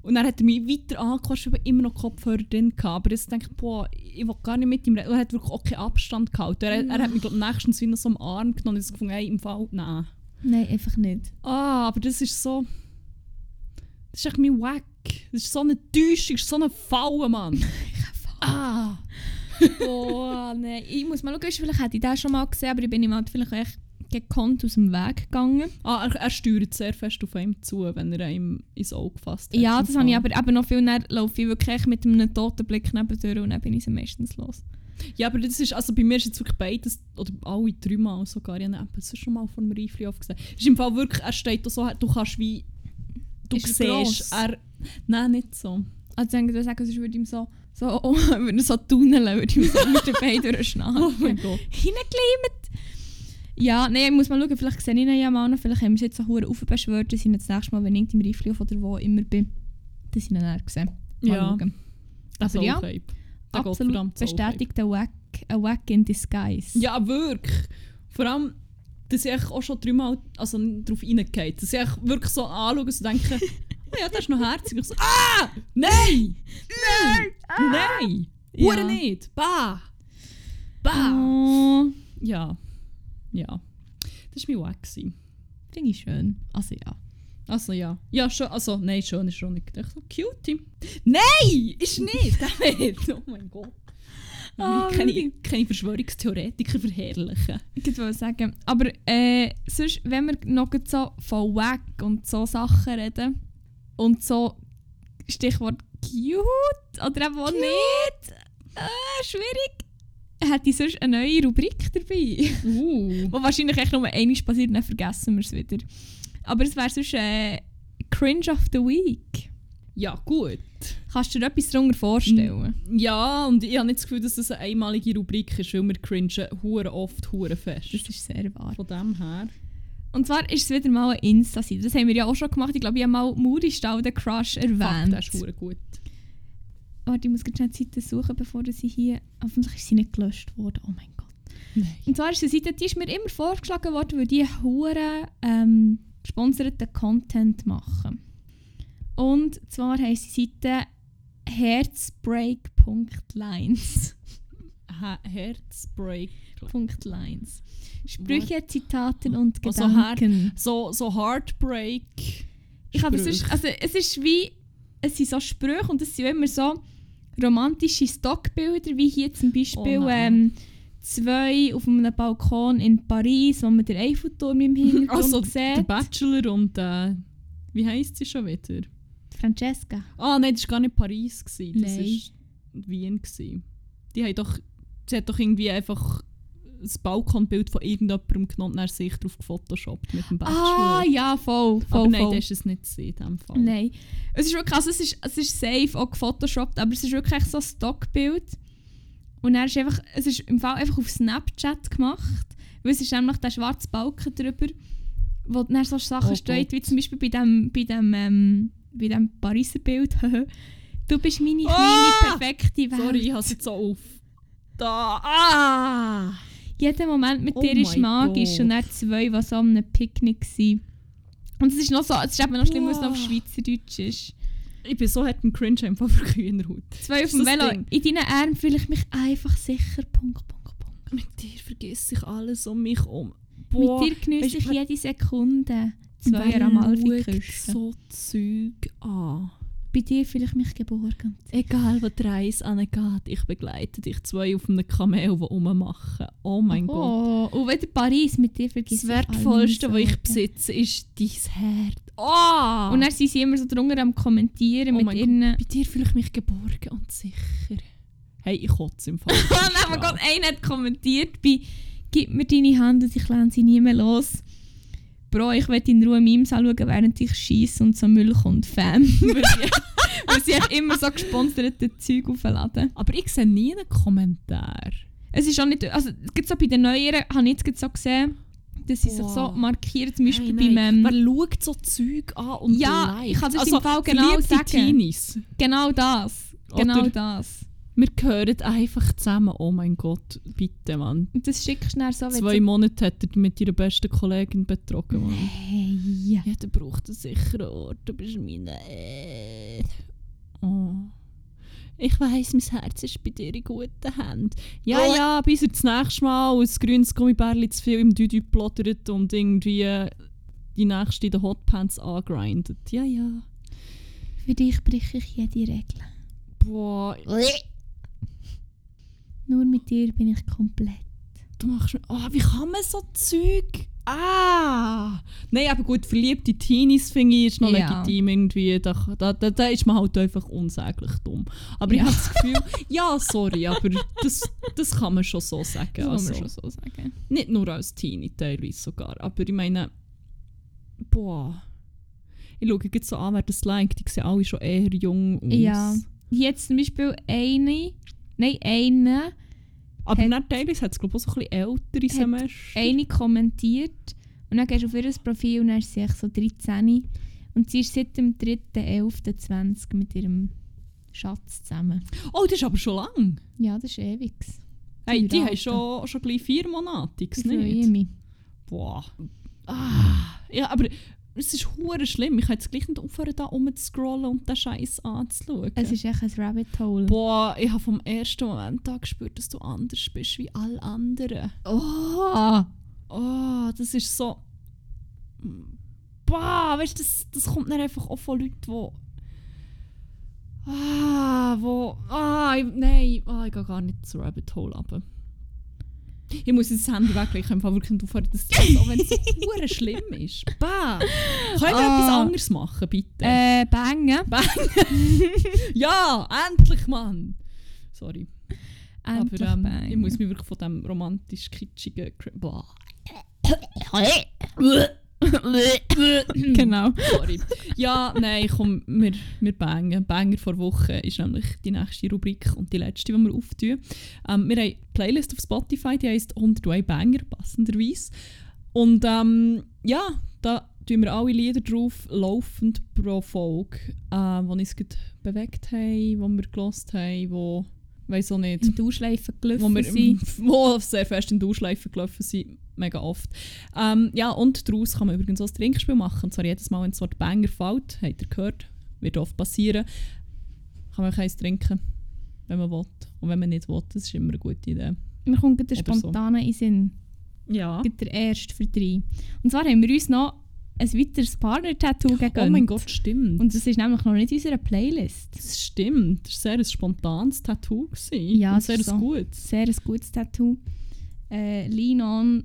S1: und dann hat er mich weiter angequatscht, aber immer noch Kopfhörer drin gehabt. Aber jetzt denke ich, boah, ich will gar nicht mit ihm reden. Er hat wirklich auch keinen Abstand gehalten. Er, er hat mich glaub, nächstens wieder so am Arm genommen und ich gefunden, hey, im Fall, nein.
S2: Nein, einfach nicht.
S1: Ah, aber das ist so... Das ist echt mein Wack. Das ist so eine Täuschung, das ist so eine Falle, Mann. ah.
S2: Boah, nein. Ich muss mal schauen, vielleicht hätte ich den schon mal gesehen, aber ich bin ihm halt vielleicht echt gekonnt aus dem Weg gegangen.
S1: ah er, er steuert sehr fest auf ihm zu, wenn er ihm ins Auge gefasst hat.
S2: Ja, das habe ich aber eben noch viel näher, laufe ich wirklich mit einem toten Blick neben und dann bin ich so meistens los.
S1: Ja, aber das ist, also bei mir ist jetzt wirklich beides, oder alle dreimal sogar, ich habe es schon mal von einem Reifli aufgesehen. Es ist im Fall wirklich, er steht da so, du kannst wie, du
S2: Ist
S1: siehst, er, nein, nicht so.
S2: Also dann würde ich sagen, sonst würde ich ihm so, so, oh, würde so tunneln, würde ich ihm so mit den Beinen durchschneiden.
S1: Oh mein Gott.
S2: Hineingekleimt! Ja, nein, ich muss mal schauen, vielleicht sehe ich ihn ja mal noch, vielleicht haben wir es jetzt so hure aufbeschwört, dass ich ihn das nächste Mal, wenn ich im Reifli oder wo immer bin, dass ich ihn dann sehe. Mal
S1: Ja.
S2: schauen.
S1: Also,
S2: ja,
S1: okay.
S2: Absolut bestätigt, ein Wack, ein Wack in disguise.
S1: Ja, wirklich. Vor allem, dass ich auch schon dreimal also, darauf reingeht. Dass ich wirklich so anschaue und so denke, oh ja, das ist noch herzig. Ich so, ah! Nein! Nein! Nein!
S2: Ja.
S1: Hure nicht! Bah! Bah!
S2: Oh,
S1: Ja. Ja. Das war mein Wack.
S2: finde ich schön. Also ja.
S1: Also ja. Ja, schon. Also, nein, schön ist schon nicht. Ich so, cutie. Nein! Ist nicht! Oh mein Gott.
S2: Ah,
S1: keine,
S2: wirklich?
S1: keine Verschwörungstheoretiker verherrlichen.
S2: Ich wollte sagen. Aber äh, sonst, wenn wir noch so von Wack und so Sachen reden und so Stichwort cute oder eben auch nicht. Äh, schwierig. Hätte ich sonst eine neue Rubrik dabei?
S1: Uh.
S2: Wo wahrscheinlich echt nur einmal passiert, dann vergessen wir es wieder. Aber es wäre sonst äh, Cringe of the Week.
S1: Ja, gut.
S2: Kannst du dir etwas darunter vorstellen?
S1: Ja, und ich habe nicht das Gefühl, dass das eine einmalige Rubrik ist, weil wir cringen hure oft, hure fest.
S2: Das ist sehr wahr.
S1: Von dem her.
S2: Und zwar ist es wieder mal ein Insta-Seite. Das haben wir ja auch schon gemacht. Ich glaube, ich habe mal Mauristal, den Crush,
S1: Fuck,
S2: erwähnt.
S1: das ist hure gut.
S2: Warte, ich muss gerade schnell die Seite suchen, bevor sie hier... Hoffentlich ist sie nicht gelöscht worden. Oh mein Gott.
S1: Nein.
S2: Und zwar ist eine Seite, die ist mir immer vorgeschlagen worden, weil die hure ähm, gesponserten Content machen. Und zwar heisst die Seite herzbreak.lines.
S1: Ha Herzbreak.
S2: Punkt Lines. Sprüche, Zitaten und
S1: Also
S2: Gedanken.
S1: So, so Heartbreak.
S2: Ich habe ist, also es ist wie es sind so Sprüche und es sind immer so romantische Stockbilder, wie hier zum Beispiel
S1: Oh
S2: ähm, zwei auf einem Balkon in Paris, wo man den Eiffelturm im Hintergrund
S1: Also der
S2: sieht.
S1: Bachelor und äh, wie heisst sie schon wieder?
S2: Francesca.
S1: Ah nein, das war gar nicht Paris. Gewesen. Das
S2: Nein.
S1: war Wien. Gewesen. Die haben doch, sie hat doch irgendwie einfach das Balkonbild von irgendjemandem genommen und dann sich drauf gefotoshoppt mit dem Bachelor.
S2: Ah ja, voll, voll,
S1: aber nein,
S2: voll.
S1: das ist es nicht in diesem Fall.
S2: Nein. Es ist wirklich, also es ist, es ist safe auch gefotoshoppt, aber es ist wirklich so ein Stockbild. Und dann ist einfach, es ist im Fall einfach auf Snapchat gemacht, weil es ist nämlich der schwarze Balken drüber, wo dann so Sachen
S1: Oh
S2: steht, wie zum Beispiel bei dem, bei dem, ähm, bei dem Pariser Bild. du bist meine kleine,
S1: Ah!
S2: perfekte Welt.
S1: Sorry, ich habe jetzt so auf. Da. Ah!
S2: Jeder Moment mit
S1: Oh
S2: dir ist magisch
S1: Gott.
S2: und dann zwei, so an einem Picknick waren. Und es ist noch so, es ist eben noch schlimmer, wenn es noch auf. Schweizerdeutsch ist.
S1: Ich bin so hart im Cringe einfach für Kühnerhaut.
S2: Zwei auf dem Velo.
S1: Ding?
S2: In deinen Armen fühle ich mich einfach sicher. Punkt, Punkt, Punkt.
S1: Mit dir vergisst sich alles um mich um.
S2: Mit dir genieße ich jede Sekunde. Zwei
S1: Wer
S2: Amalfi
S1: schaut
S2: küssen.
S1: so Zeug an.
S2: Bei dir fühle ich mich geborgen.
S1: Egal, wo die Reise angeht, ich begleite dich zwei auf einem Kamel, die rummachen. Oh mein Gott.
S2: oh, Und wieder Paris, mit dir vergisst
S1: Das Wertvollste, was ich besitze, ist dein Herz. Oh!
S2: Und dann sind sie immer so drunter am Kommentieren
S1: oh
S2: mit ihren...
S1: Gott, bei dir fühle ich mich geborgen und sicher. Hey, ich kotze im Fall.
S2: Oh mein Gott, einer hat kommentiert bei «Gib mir deine Hand und ich lasse sie nie mehr los». Bro, ich will in Ruhe Memes anschauen, während ich schieße und so Müll kommt. Fam. Weil sie- echt immer so gesponserte Zeug aufladen.
S1: Aber ich sehe nie einen Kommentar.
S2: Es ist auch nicht... Also, es gibt so bei den Neueren, habe ich jetzt so gesehen, dass sie sich so
S1: Wow.
S2: markieren, zum Beispiel
S1: Hey,
S2: beim... Ähm,
S1: Wer schaut so Zeug an und
S2: Ja,
S1: liked?
S2: ich kann das
S1: also,
S2: im Fall genau sagen.
S1: Teenies.
S2: genau das. Genau
S1: Oder-
S2: das.
S1: Wir gehören einfach zusammen. Oh mein Gott, bitte, Mann.
S2: Und das schickst du dann so...
S1: Zwei Monate hat er mit ihrer besten Kollegin betrogen, Mann.
S2: Hey.
S1: Ja, der braucht einen sicheren Ort. Du bist meine. Oh. Ich weiss, mein Herz ist bei dir in guten Händen. Ja,
S2: Oh.
S1: ja, bis er das nächste Mal ein grünes Gummibärli zu viel im Düdü plottert und irgendwie die nächste in den Hotpants angrindet. Ja, ja.
S2: Für dich breche ich jede Regel.
S1: Boah,
S2: Nur mit dir bin ich komplett.
S1: du machst mir. Oh, wie kann man so Zeug. Ah! Nein, aber gut, verliebte Teenies finde ich ist noch
S2: Ja.
S1: legitim irgendwie. Da, da, da, da ist man halt einfach unsäglich dumm. Aber ich
S2: Ja.
S1: habe das Gefühl, ja, sorry, aber das, das kann man schon so sagen.
S2: Das
S1: also,
S2: kann man schon so sagen.
S1: Nicht nur als Teenie, teilweise sogar. Aber ich meine, boah. Ich schaue jetzt so an, wer das liked. Die sehen alle schon eher jung aus.
S2: Ja. Jetzt zum Beispiel eine, nein, eine,
S1: Aber
S2: Hat-
S1: dann teilweise hat es, glaube ich, auch so ein bisschen ältere Semester.
S2: eine kommentiert und dann gehst du auf ihr Profil und dann ist sie echt so 13. Und sie ist seit dem 3.11.20 mit ihrem Schatz zusammen.
S1: Oh, das ist aber schon lang.
S2: Ja, das ist ewig.
S1: Hey, die haben schon, schon gleich vier Monate,
S2: Ich
S1: nicht?
S2: freue mich.
S1: Boah. Ah. Ja, aber es ist hure schlimm. Ich kann jetzt gleich nicht aufhören, da rumzuscrollen und den Scheiß anzuschauen.
S2: Es ist echt ein Rabbit Hole.
S1: Boah, ich habe vom ersten Moment an gespürt, dass du anders bist wie alle anderen.
S2: Oh!
S1: Oh, das ist so. Boah, weißt du, das, das kommt dann einfach auch von Leuten, die. Ah, wo. Ah, ich, nein, ah, ich gehe gar nicht zu Rabbit Hole runter. Ich muss jetzt das Handy weglegen, ich kann einfach wirklich nicht aufhören, das zu so, wenn es so schlimm ist. Bah! Können wir
S2: Ah.
S1: etwas anderes machen, bitte?
S2: Äh, bangen.
S1: ja, endlich, Mann! Sorry.
S2: Endlich
S1: Aber ähm,
S2: bangen.
S1: ich muss mich wirklich von dem romantisch kitschigen...
S2: Genau.
S1: Sorry. Ja, nein, komm, wir, wir bangen. Banger vor Woche ist nämlich die nächste Rubrik und die letzte, die wir auftun. Ähm, wir haben eine Playlist auf Spotify, die heisst 101 Banger, passenderweise. Und ähm, ja, da tun wir alle Lieder drauf, laufend pro Folge, äh, die uns bewegt haben, die wir gelost haben, die, weiß auch nicht,
S2: In die Ausschleife
S1: wo
S2: gelaufen
S1: wir
S2: sind.
S1: wo sehr fest in die gelaufen sind, mega oft. Ähm, ja, und daraus kann man übrigens auch ein Trinkspiel machen. Und zwar jedes Mal, wenn es Wort Banger fällt, habt ihr gehört, wird oft passieren, kann man eins trinken, wenn man will. Und wenn man nicht will, das ist immer eine gute Idee.
S2: Mir kommt der
S1: Oder so.
S2: spontane in Sinn.
S1: Ja.
S2: Gerade der erste für drei. Und zwar haben wir uns noch ein weiteres Partner-Tattoo gegönnt.
S1: Oh mein Gott, stimmt.
S2: Und das ist nämlich noch nicht in unserer Playlist.
S1: das stimmt. Das war sehr ein spontanes Tattoo. Gewesen.
S2: Ja,
S1: Und sehr ein
S2: so.
S1: gutes.
S2: Sehr ein gutes Tattoo. Äh, Lean On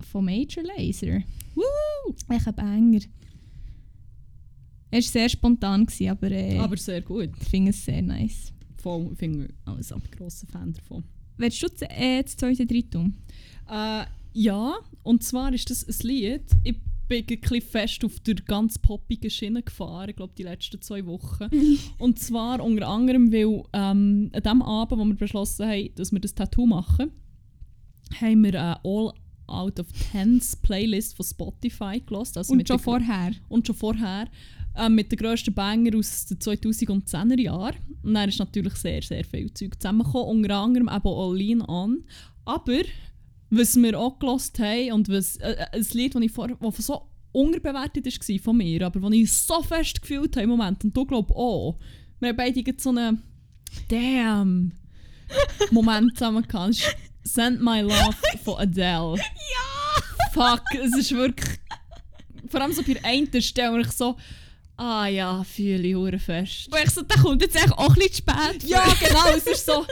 S2: von Major Laser.
S1: Woo!
S2: Echt ein Banger. Er war sehr spontan, gewesen, aber, äh,
S1: Aber sehr gut.
S2: ich finde es sehr nice.
S1: Voll, ich bin also ein grosser Fan davon.
S2: Willst du das, äh, das zweite drin tun?
S1: Äh, ja, und zwar ist das ein Lied. Ich bin ein bisschen fest auf der ganz poppigen Schiene gefahren, ich glaube die letzten zwei Wochen. und zwar unter anderem, weil ähm, an dem Abend, wo wir beschlossen haben, dass wir das Tattoo machen, haben wir eine All Out of Tens Playlist von Spotify gelost. Also
S2: Und schon vorher.
S1: und schon vorher ähm, mit den grössten Banger aus den 2010er Jahren. Und dann ist natürlich sehr, sehr viel Zeug zusammengekommen, unter anderem eben auch Lean On. Aber was wir auch gelost haben und was, äh, äh, ein Lied, das ich vor, das so unterbewertet war von mir, aber das ich so fest gefühlt habe im Moment, und du glaubst auch, wir haben beide so einen Damn Moment zusammen gehabt. Send My Love von Adele.
S2: Ja!
S1: Fuck, es ist wirklich. Vor allem so bei der einen Stelle, wo ich so. Ah ja, fühle ich fest.
S2: Wo ich so, der kommt jetzt echt auch ein bisschen spät.
S1: Ja, genau, es ist so.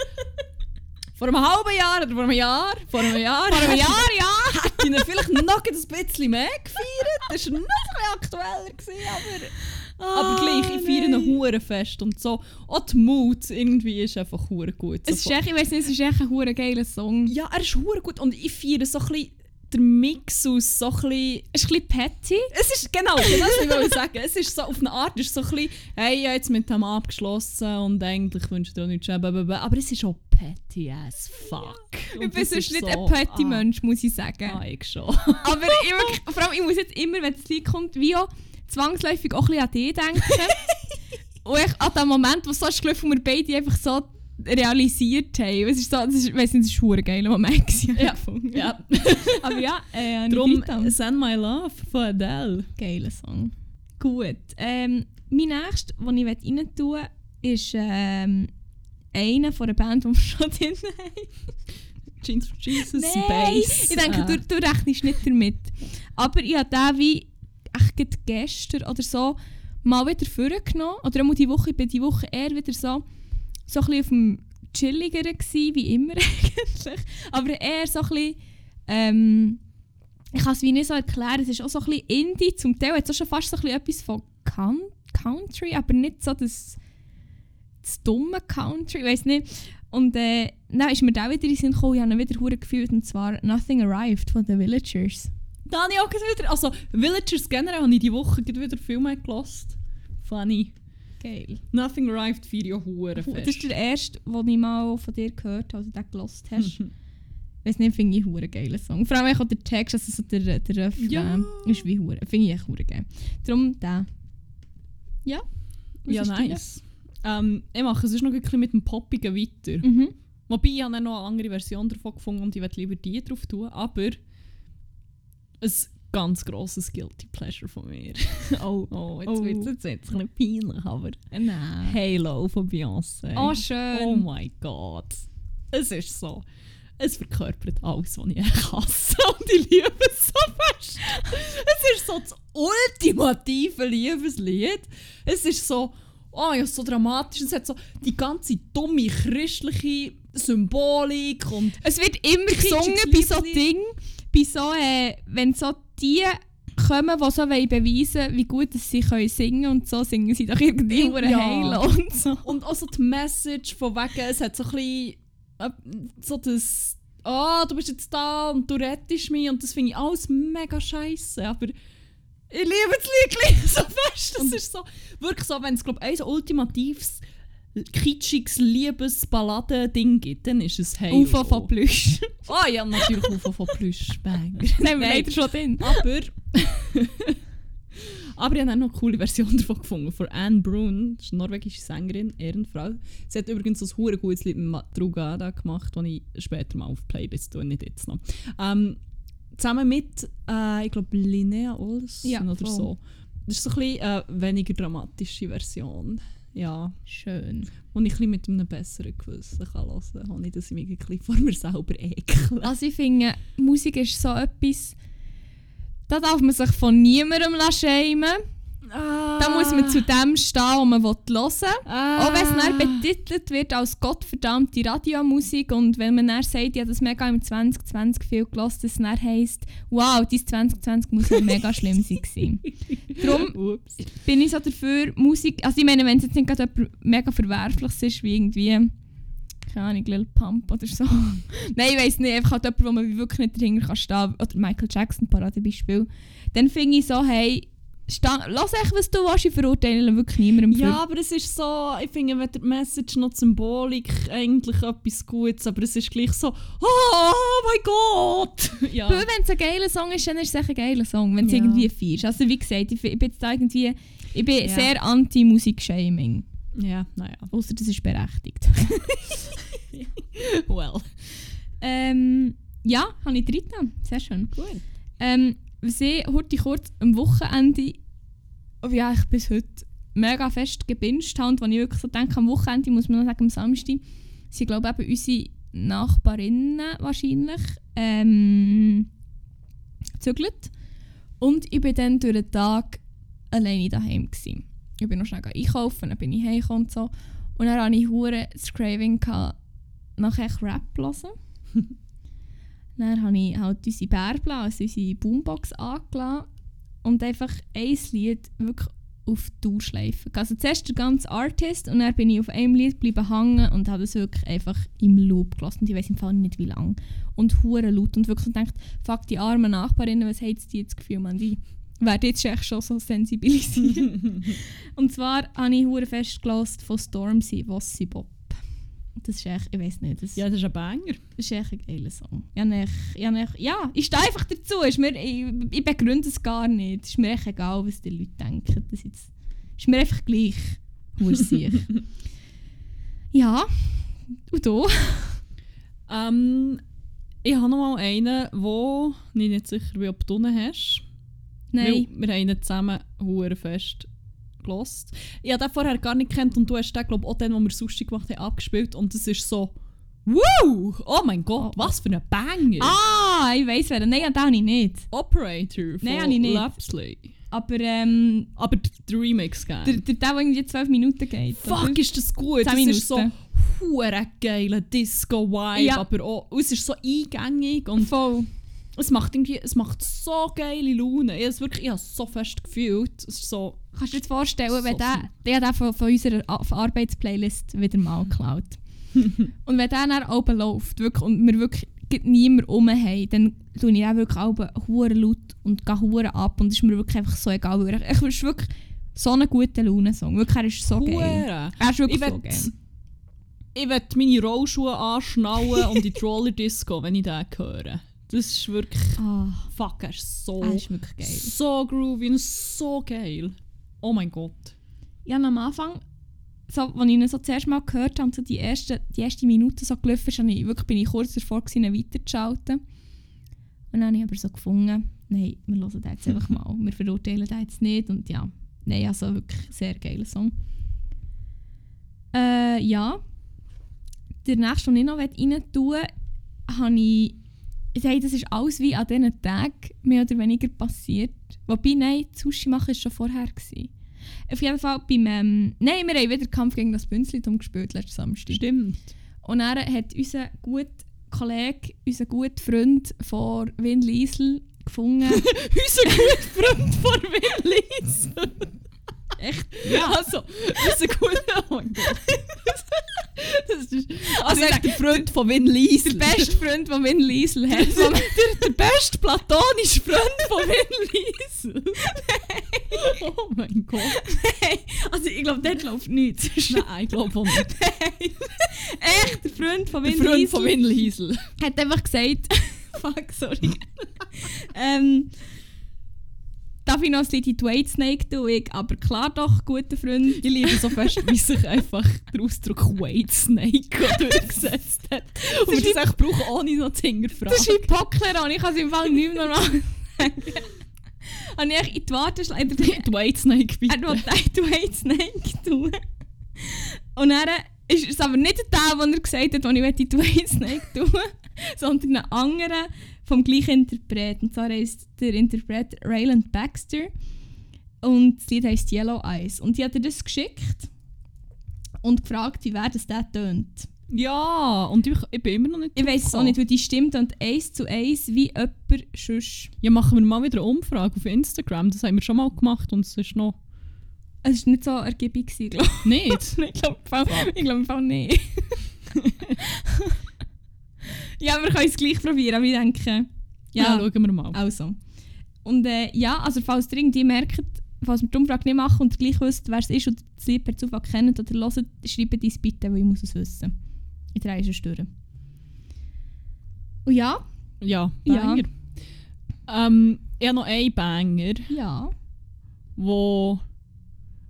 S1: Vor einem halben Jahr oder vor einem Jahr, vor einem Jahr,
S2: Vor einem Jahr, ja!
S1: hätte ich ihn vielleicht noch ein bisschen mehr gefeiert. Das war noch ein bisschen aktueller, gewesen, aber, aber gleich, ich feiere ihn hure fest und so. Auch die Mut irgendwie ist einfach hure gut.
S2: Es ist echt, ich weiss nicht, es ist echt ein hure geiler Song.
S1: ja, er ist hure gut und ich feiere so ein bisschen den Mix aus so ein bisschen
S2: Es ist ein bisschen petty.
S1: Es ist genau, das will ich sagen. Es ist so auf eine Art, es ist so ein bisschen, hey, ich habe jetzt mit dem abgeschlossen und eigentlich wünsche ich dir auch nichts, aber es ist auch petty as fuck.
S2: Ich
S1: Und
S2: bin sonst nicht
S1: so-
S2: ein petty
S1: ah,
S2: Mensch, muss ich sagen.
S1: Ah, ich schon.
S2: Aber ich, wirklich, vor allem, ich muss jetzt immer, wenn das Lied kommt, wie auch zwangsläufig auch ein bisschen an dich denken. Und ich, an dem Moment, wo es so ist wo wir beide einfach so realisiert haben. Es ist so, das ist, ich weiss nicht, das war ein geiler Moment. gewesen,
S1: Ja,
S2: gefunden.
S1: ja.
S2: Aber ja, äh,
S1: Darum
S2: Darum,
S1: Send My Love von Adele.
S2: geiler Song. Gut. Ähm, mein nächster, den ich rein tun ist ähm, einer von einer Band, die wir schon drin haben.
S1: Jeans for Jesus,
S2: Nein,
S1: Bass.
S2: ich denke,
S1: Ah.
S2: du, du rechnest nicht damit. Aber ich habe den wie echt gestern oder so mal wieder vorgenommen. Oder auch die Woche, ich bin die Woche eher wieder so, so ein bisschen auf dem chilligeren gewesen, wie immer eigentlich. Aber eher so ein bisschen, ähm, ich kann es wie nicht so erklären, es ist auch so ein bisschen Indie, zum Teil hat es auch schon fast so ein bisschen etwas von Coun- Country, aber nicht so das, das dumme Country, ich nicht. Und äh, dann ist mir da wieder in den Sinn gekommen, ich habe wieder hure gefühlt, und zwar «Nothing Arrived» von «The Villagers».
S1: Da habe ich auch wieder, also Villagers generell habe ich die Woche wieder viel mehr gelost. Funny.
S2: Geil.
S1: Nothing Arrived ja hure
S2: Das
S1: fest.
S2: ist der erste, den ich mal von dir gehört habe, also den gelost hast. Weiß nicht, finde ich einen geilen Song. Vor allem auch der Text, also so der, der Refrain,
S1: Ja.
S2: ist wie hure. Finde ich echt hure geil. Darum der. Ja. Was
S1: ja, nice. Ähm, ich mache es ist noch ein bisschen mit dem Poppigen weiter.
S2: Mhm.
S1: Wobei ich habe noch eine andere Version davon gefunden und ich werde lieber die drauf tun. Aber ein ganz grosses Guilty Pleasure von mir. oh, oh, jetzt
S2: Oh.
S1: wird es jetzt ein bisschen peinlich, aber
S2: Nein.
S1: Halo von Beyoncé.
S2: Oh, schön.
S1: Oh mein Gott. Es ist so. Es verkörpert alles, was ich hasse. Und ich liebe es so fest. Es ist so das ultimative Liebeslied. Es ist so, oh ja, so dramatisch. Es hat so die ganze dumme christliche Symbolik und
S2: Es wird immer gesungen bei so. Dingen, bei so, äh, wenn so die kommen, die so wollen beweisen wie gut dass sie können singen und so singen sie doch irgendwie
S1: Ja.
S2: ja. heilen und so.
S1: Und auch so die Message von wegen, es hat so ein bisschen äh, so das «Ah, du bist jetzt da und du rettest mich» und das finde ich alles mega scheiße, aber ich liebe das Lied so fest. Das ist so, wirklich so, wenn es glaube ein so ultimatives, kitschiges Liebesballaden-Ding gibt, dann ist es «Hey».
S2: UFO von Plüsch.
S1: Ah ja, natürlich UFO von Plüsch, Banger.
S2: Nein, wir leider schon drin.
S1: Aber. aber ich habe auch noch eine coole Version davon gefunden. Von Anne Brun, das ist eine norwegische Sängerin, Ehrenfrau. Sie hat übrigens ein hure gutes Lied mit Madrugada gemacht, das ich später mal auf Playlist tue, nicht jetzt noch. Ähm, zusammen mit, äh, ich glaube, Linnea Olsen
S2: Ja,
S1: oder
S2: voll.
S1: so. Das ist so ein bisschen eine weniger dramatische Version. Ja,
S2: Schön.
S1: und ich ein mit einem besseren Gewissen kann hören kann, ohne dass ich mich vor mir selber ekle.
S2: Also ich finde, Musik ist so etwas, da darf man sich von niemandem schämen Da muss man zu dem stehen, was man hören will.
S1: Ah.
S2: Auch wenn es dann betitelt wird als gottverdammte Radiomusik und wenn man dann sagt, ja, das mega im 2020 viel dass es dann heisst, wow, dein 2020 muss ja mega schlimm sein. Darum
S1: Ups.
S2: bin ich so dafür, Musik, also ich meine, wenn es jetzt nicht gerade mega verwerfliches ist, wie irgendwie, keine Ahnung, Lil Pump oder so. Nein, ich weiss nicht, einfach halt jemand, wo man wirklich nicht dahinter kann stehen, oder Michael Jackson, Paradebeispiel, dann finde ich so, hey, sta- lass echt, was du willst, ich verurteile wirklich niemandem
S1: Ja, aber es ist so, ich finde, wenn der Message noch die Symbolik eigentlich etwas Gutes, aber es ist gleich so, oh mein Gott! ja.
S2: Wenn es ein geiler Song ist, dann ist es echt ein geiler Song, wenn es
S1: Ja.
S2: irgendwie feierst. Also wie gesagt, ich, ich bin jetzt irgendwie, ich bin
S1: Ja.
S2: sehr anti-Musik-Shaming.
S1: ja, naja.
S2: Außer das ist berechtigt.
S1: Well.
S2: ähm, ja, habe ich dritten. Sehr schön.
S1: Gut.
S2: Ähm, was ich heute kurz am Wochenende, oh ja, ich bis heute mega fest gebinged habe und wo ich wirklich so denke, am Wochenende, muss man noch sagen, am Samstag, sind glaube ich eben unsere Nachbarinnen wahrscheinlich ähm, gezügelt. Und ich bin dann durch den Tag alleine daheim gsi. Ich bin noch schnell einkaufen, dann bin ich heimgekommen und so. Und dann hatte ich hure das Craving gehabt, nach echt Rap zu hören. Dann habe ich halt unsere Bärbla, also unsere Boombox angelassen und einfach ein Lied wirklich auf die Dauerschleife. Also zuerst der ganze Artist und dann bin ich auf einem Lied geblieben hängen und habe es wirklich einfach im Loop gelassen. Und ich weiß im Fall nicht wie lange. Und hure laut und wirklich gedacht, fuck die armen Nachbarinnen, was haben die jetzt das Gefühl, man, die werden jetzt echt schon so sensibilisiert. und zwar habe ich hure fest von Stormzy, Wossi Bob. Das ist echt, ich weiß nicht, das
S1: Ja, das ist ein Banger.
S2: das ist echt ein geiler Song. Ja, nicht, ja, nicht, ja ich stehe einfach dazu. Ist mir, ich, ich begründe es gar nicht. Es ist mir echt egal, was die Leute denken. Das jetzt, ist mir einfach gleich, wo ja, und du?
S1: Ähm, ich habe noch mal einen, wo ich nicht sicher bin, ob du ihn hast.
S2: Nein.
S1: Weil wir haben ihn zusammen fest gelost. Ich habe den vorher gar nicht kennt und du hast den, glaube ich, auch den, den wir Sushi gemacht haben, abgespielt. Und es ist so, wow, oh mein Gott, was für ein Banger.
S2: Ah, ich weiß wer. Nein, den habe ich nicht.
S1: Operator von
S2: Nein, habe ich nicht.
S1: Lapsley.
S2: Aber ähm,
S1: Aber der Remix
S2: der,
S1: gerne.
S2: der, der, der irgendwie 12 Minuten geht.
S1: Fuck, ist das gut.
S2: 10
S1: Das ist so
S2: Minuten.
S1: hure geiler Disco-Vibe,
S2: Ja.
S1: aber auch, und es ist so eingängig und
S2: Voll.
S1: es macht irgendwie, es macht so geile Laune. Ich habe es wirklich, ich habe es so fest gefühlt. Es ist so,
S2: Kannst du dir jetzt vorstellen, wenn
S1: So
S2: der, der hat von, von unserer Arbeitsplaylist wieder mal geklaut. und wenn der dann oben läuft wirklich, und wir wirklich niemand um haben, dann tue ich auch wirklich oben hure laut und gehe hure ab und es ist mir wirklich einfach so egal. Ich, ich ist wirklich so einen guten Laune-Song. Wirklich, er ist so geil. Er ist wirklich
S1: Ich
S2: so geil.
S1: ich will meine Rollschuhe anschnallen und in die Roller Disco, wenn ich den höre. Das ist wirklich,
S2: Ah,
S1: fuck, er ist so,
S2: er ist wirklich geil.
S1: so groovy und so geil. Oh mein Gott.
S2: Ja, und am Anfang, so, als ich ihn so zuerst mal gehört habe, so die erste, die erste Minute so gelaufen ist, habe ich, wirklich, bin ich kurz davor, gewesen, ihn weiterzuschalten. Und dann habe ich aber so gefunden, nein, wir hören den jetzt einfach mal. Wir verurteilen den jetzt nicht. Und ja, nein, also wirklich sehr geiler Song. Äh, ja. Der nächste, den ich noch rein tun möchte, habe ich ich sage, das ist alles wie an diesen Tagen mehr oder weniger passiert. Wobei, nein, das Sushi machen war schon vorher. Gewesen. Auf jeden Fall beim... Ähm, nein, wir haben wieder Kampf gegen das Bünzlitum gespielt letzten Samstag.
S1: Stimmt.
S2: Und dann hat unser guter Kollege, unser guter Freund von Win Liesel gefunden.
S1: Unser guter Freund von Willis.
S2: Echt?
S1: Ja, also, unser guter. Oh mein Gott. Das ist, also, echt
S2: sag-
S1: der Freund von Win
S2: Der
S1: Liesel.
S2: beste Freund, den Win Liesel hat.
S1: der, der, der beste platonische Freund von Win Liesel. Oh mein Gott.
S2: also ich glaube, dort läuft nichts.
S1: Nein, ich glaube auch nicht.
S2: Echt, der Freund von
S1: Der
S2: Win
S1: Freund
S2: Liesel
S1: von Win Liesel.
S2: hat einfach gesagt... Fuck, sorry. ähm, darf ich noch ein bisschen White Snake tun? Ich, aber klar doch, guter Freund.
S1: Ich liebe so fest, wie sich einfach der Ausdruck White Snake durchgesetzt hat. Und wir das echt brauchen, ohne noch zu hinterfragen.
S2: Das ist wie Pockler und ich kann es im Fall nicht mehr normal sagen. Und ich in die Warteschleife...
S1: Die White Snake, bitte.
S2: Er wollte die White Snake tun. Und dann ist es aber nicht der, den er gesagt hat, den ich die White Snake tun sondern ein anderer vom gleichen Interpret. Und zwar heisst der Interpret Rayland Baxter. Und das Lied heisst Yellow Eyes. Und die hat er das geschickt und gefragt, wie wer das der tönt.
S1: Ja, und ich, ich bin immer noch nicht
S2: Ich weiß es auch nicht, weil die Stimme tönt eins zu eins wie jemand sonst.
S1: Ja, machen wir mal wieder eine Umfrage auf Instagram. Das haben wir schon mal gemacht und es ist noch
S2: Es war nicht so ergiebig, glaube
S1: nicht.
S2: ich. Ich glaube ich glaub, im Fall nicht. ja, wir können es gleich probieren, aber ich denke...
S1: Ja,
S2: Ja,
S1: schauen wir mal.
S2: also. Und äh, ja, also falls ihr irgendwie merkt, falls wir die Umfrage nicht machen und gleich wisst, wer es ist und Lied per Zufall kennt oder hört, schreibt es bitte, weil ich muss es wissen. Ich drehe es durch. Und ja,
S1: Ja,
S2: Ja.
S1: Banger. Ähm, ich habe noch einen Banger,
S2: ja.
S1: wo,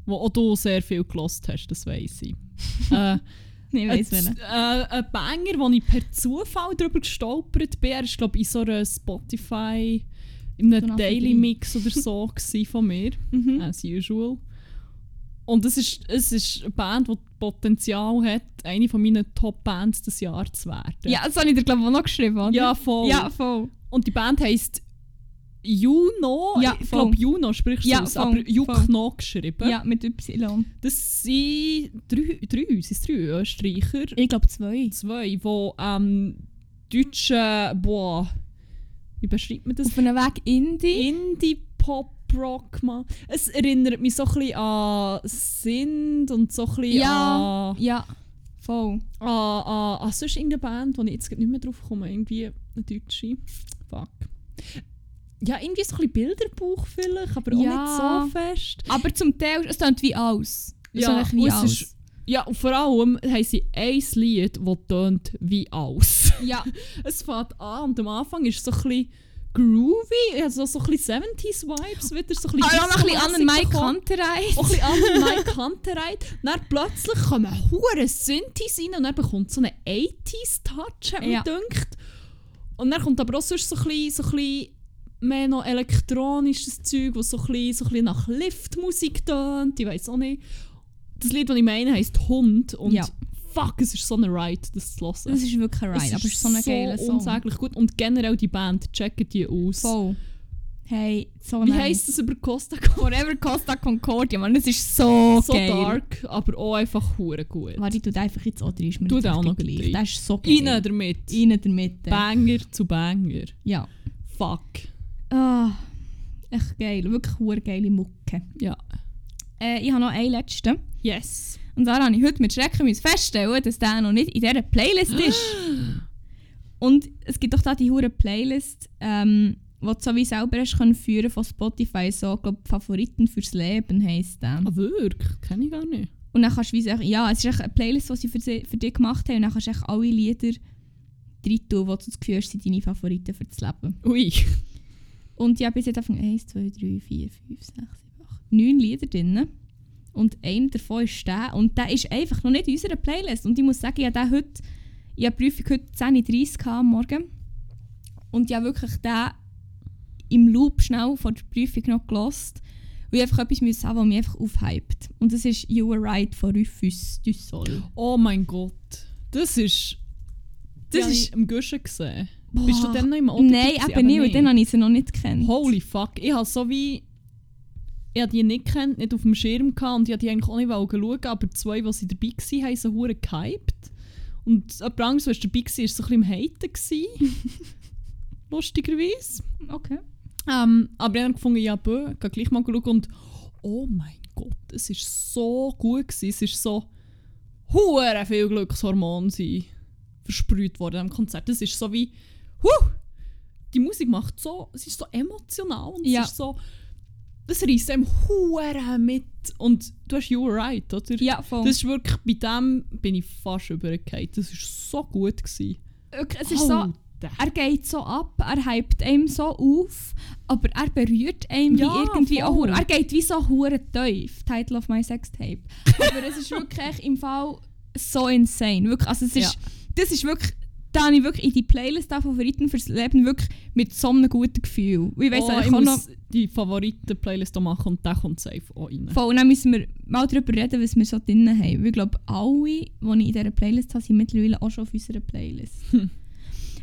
S1: wo auch du sehr viel gelost hast, das weiss ich. äh,
S2: Ich
S1: ein,
S2: welchen.
S1: äh, ein Banger, wo ich per Zufall darüber gestolpert bin. Er ist, glaube ich, in so einer Spotify, in einem
S2: eine
S1: Daily. Mix oder so von mir.
S2: Mhm.
S1: as usual. Und es ist, es ist eine Band, die Potenzial hat, eine von meinen Top-Bands des Jahres zu werden.
S2: Ja, das habe ich dir glaube ich auch noch geschrieben, oder?
S1: ja voll.
S2: Ja, voll.
S1: Und die Band heisst Juno.
S2: Ja,
S1: ich glaube, Juno sprichst du
S2: Ja,
S1: aus,
S2: voll,
S1: aber. Jukno geschrieben.
S2: Ja, mit Y.
S1: Das sind drei, drei, sind drei Österreicher.
S2: Ich glaube zwei.
S1: Zwei, die ähm, deutsche, boah, wie beschreibt man das?
S2: Auf einem Weg Indie.
S1: Indie-Pop-Rock mal. Es erinnert mich so ein bisschen an Sind und so ein bisschen
S2: Ja.
S1: an,
S2: Ja, voll.
S1: an, an, an sonst irgendeine Band, wo ich jetzt nicht mehr drauf komme. Irgendwie eine deutsche. Fuck. Ja, irgendwie so ein bisschen Bilderbuch vielleicht, aber auch
S2: Ja.
S1: nicht so fest.
S2: Aber zum Teil, es klingt wie aus. Es
S1: Ja,
S2: wie
S1: es
S2: aus.
S1: ist- Ja, und vor allem haben sie ein Lied, das tönt wie aus.
S2: Ja,
S1: es fängt an und am Anfang ist es so ein bisschen groovy, also so ein bisschen 70s-Vibes wieder, so ein bisschen
S2: ah, ja, noch ein bisschen an Mike Kantereit.
S1: auch ein bisschen an Mike Kantereit. Dann plötzlich kommen hure Synthes rein und dann bekommt so einen 80s-Touch, hat
S2: Ja.
S1: gedacht. Und dann kommt aber auch sonst so ein bisschen, so ein bisschen mehr noch elektronisches Zeug, was so ein bisschen, so ein bisschen nach Liftmusik tönt. Ich weiß auch nicht. Das Lied, das ich meine, heisst Hund. Und
S2: Ja.
S1: fuck, es ist so eine Ride, das zu hören.
S2: Das ist wirklich ein Ride, aber es ist so ein geiler Song.
S1: unsäglich gut. Und generell die Band, checket die aus.
S2: Voll. Hey, so
S1: Wie
S2: nice.
S1: heisst das über Costa
S2: Forever Costa Concordia, man, das ist so,
S1: So
S2: geil.
S1: dark, aber auch einfach hure gut.
S2: Warte, den einfach jetzt auch rein, jetzt
S1: den auch noch
S2: gleich.
S1: rein.
S2: Das ist so geil.
S1: Rein damit.
S2: Rein damit.
S1: Banger zu Banger.
S2: Ja.
S1: Fuck.
S2: Ah, echt geil. Wirklich eine geile Mucke.
S1: Ja.
S2: Äh, ich habe noch einen letzten.
S1: Yes.
S2: Und zwar habe ich heute mit Schrecken feststellen, dass der noch nicht in dieser Playlist ist. Und es gibt doch da die hure Playlist, ähm, die du so wie selber hast können führen von Spotify. So, ich glaube, Favoriten fürs Leben heisst der.
S1: Ah, wirklich? Kenn ich gar nicht.
S2: Und dann kannst du wie sagen, ja, es ist echt eine Playlist, die sie für, sie, für dich gemacht haben. Und dann kannst du echt alle Lieder rein tun, die du das Gefühl hast, sind deine Favoriten für das Leben.
S1: Ui.
S2: Und ich habe bis jetzt einfach 1, 2, 3, 4, 5, 6, 7, 8, 9 Lieder drin. Und einer davon ist der. Und der ist einfach noch nicht in unserer Playlist. Und ich muss sagen, ich habe den heute, ich habe Prüfung heute 10.30 Uhr am Morgen. Und ich habe wirklich den im Loop schnell vor der Prüfung noch gelost. Weil ich einfach etwas müssen haben, was mich einfach aufhypt. Und das ist You Were Right von Rufus du Sol.
S1: Oh mein Gott. Das ist...
S2: Das
S1: Das
S2: ist-
S1: ist im Guschen gesehen.
S2: Boah.
S1: Bist du dann noch im Auto?
S2: Nein, eben nicht, weil dann habe ich sie noch nicht gekannt.
S1: Holy fuck. Ich habe so wie... Ich habe die nicht gekannt, nicht auf dem Schirm gehabt und ich die eigentlich auch nicht schauen, aber zwei, die sie dabei waren, haben so hure gehypt. Und jemand anderes, der dabei war, war so ein bisschen im Haten. Lustigerweise.
S2: Okay.
S1: Ähm, aber ich habe gefunden, ja, bö, geh gleich mal schauen und oh mein Gott, es war so gut. Gewesen. Es ist so hure viel Glückshormone sind versprüht worden am Konzert. Es ist so wie, huh, die Musik macht so, es ist so emotional und
S2: Ja.
S1: es ist so, das reißt einem hure mit. Und du hast You Were Right, oder?
S2: Ja, voll.
S1: Das ist wirklich, bei dem bin ich fast übergefallen. Das war so gut. Gewesen.
S2: Wirklich, es ist so, er geht so ab, er hypt einem so auf, aber er berührt einem
S1: Ja,
S2: wie irgendwie auch
S1: voll.
S2: Er geht wie so hure tief. Title of my Sextape. aber es ist wirklich im Fall so insane. Wirklich, also es ist, das ist wirklich, da habe ich wirklich in die Playlist der Favoriten fürs Leben wirklich mit so einem guten Gefühl. Und Ich weiss
S1: oh, ich
S2: auch noch,
S1: muss die Favoriten-Playlist machen und der kommt safe auch rein.
S2: voll, und dann müssen wir mal darüber reden, was wir so drin haben. Weil Ich glaube, alle, die ich in dieser Playlist habe, sind mittlerweile auch schon auf unserer Playlist.
S1: Hm.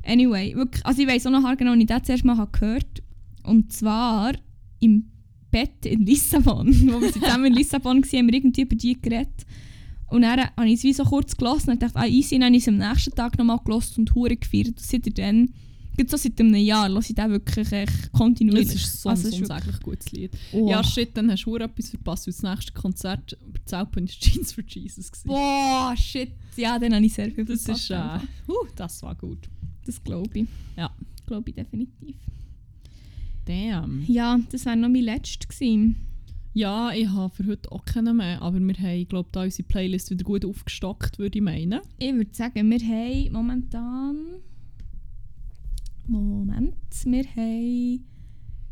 S2: Anyway, wirklich, also ich weiss auch noch genau, als ich das zuerst mal habe gehört Und zwar im Bett in Lissabon. Wo wir zusammen in Lissabon waren, haben wir irgendwie über die geredet. Und dann habe ich es wie so kurz gelassen und dachte, ah, easy, dann habe ich es am nächsten Tag nochmal gelassen und hure gefeiert. Und seit dann, gerade so seit einem Jahr, höre ich den wirklich echt kontinuierlich.
S1: Das ist so
S2: Also
S1: ein unsäglich gutes Lied.
S2: Oh.
S1: Ja, shit, dann hast du verdammt etwas verpasst, weil das nächste Konzert bei Zelpen ist Jeans for Jesus. Gewesen.
S2: Boah, shit. Ja, dann habe ich sehr viel
S1: Das
S2: verpasst
S1: ist, äh, uh, das war gut.
S2: Das glaube ich.
S1: Ja.
S2: Glaube ich definitiv.
S1: Damn.
S2: Ja, das wäre noch mein letztes gewesen.
S1: Ja, ich habe für heute auch keinen mehr, aber wir haben, glaube da unsere Playlist wieder gut aufgestockt, würde ich meinen.
S2: Ich würde sagen, wir haben momentan... Moment. Wir haben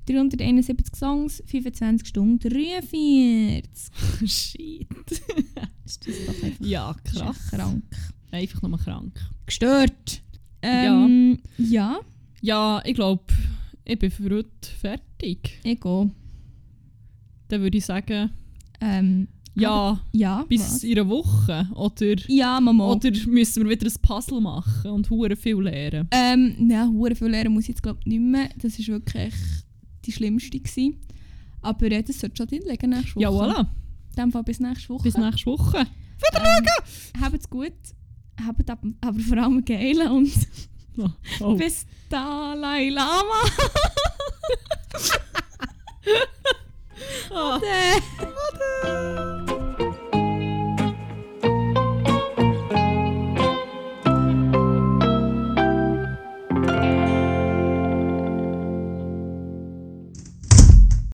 S2: 371 Songs, 25 Stunden, 43.
S1: Shit.
S2: Ist das doch einfach
S1: Ja, krass.
S2: krank.
S1: Einfach nur krank.
S2: Gestört. Ähm, ja.
S1: Ja, ich glaube, ich bin für heute fertig.
S2: ich gehe.
S1: Dann würde ich sagen,
S2: Ähm,
S1: ja,
S2: ja,
S1: bis
S2: was?
S1: in einer Woche. Oder,
S2: Ja, Mama.
S1: oder müssen wir wieder ein Puzzle machen und hure viel lernen.
S2: Ähm, nein, hure viel lernen muss ich jetzt glaube ich nicht mehr. Das war wirklich die schlimmste. Gewesen. Aber äh, das sollte schon drin liegen nächste Woche.
S1: Ja, voilà.
S2: In dem Fall bis nächste Woche.
S1: Bis nächste Woche.
S2: ähm, Habt's gut. Habt ab- aber vor allem geil und
S1: Oh. Oh.
S2: bis Dalai Lama. 哦对。的。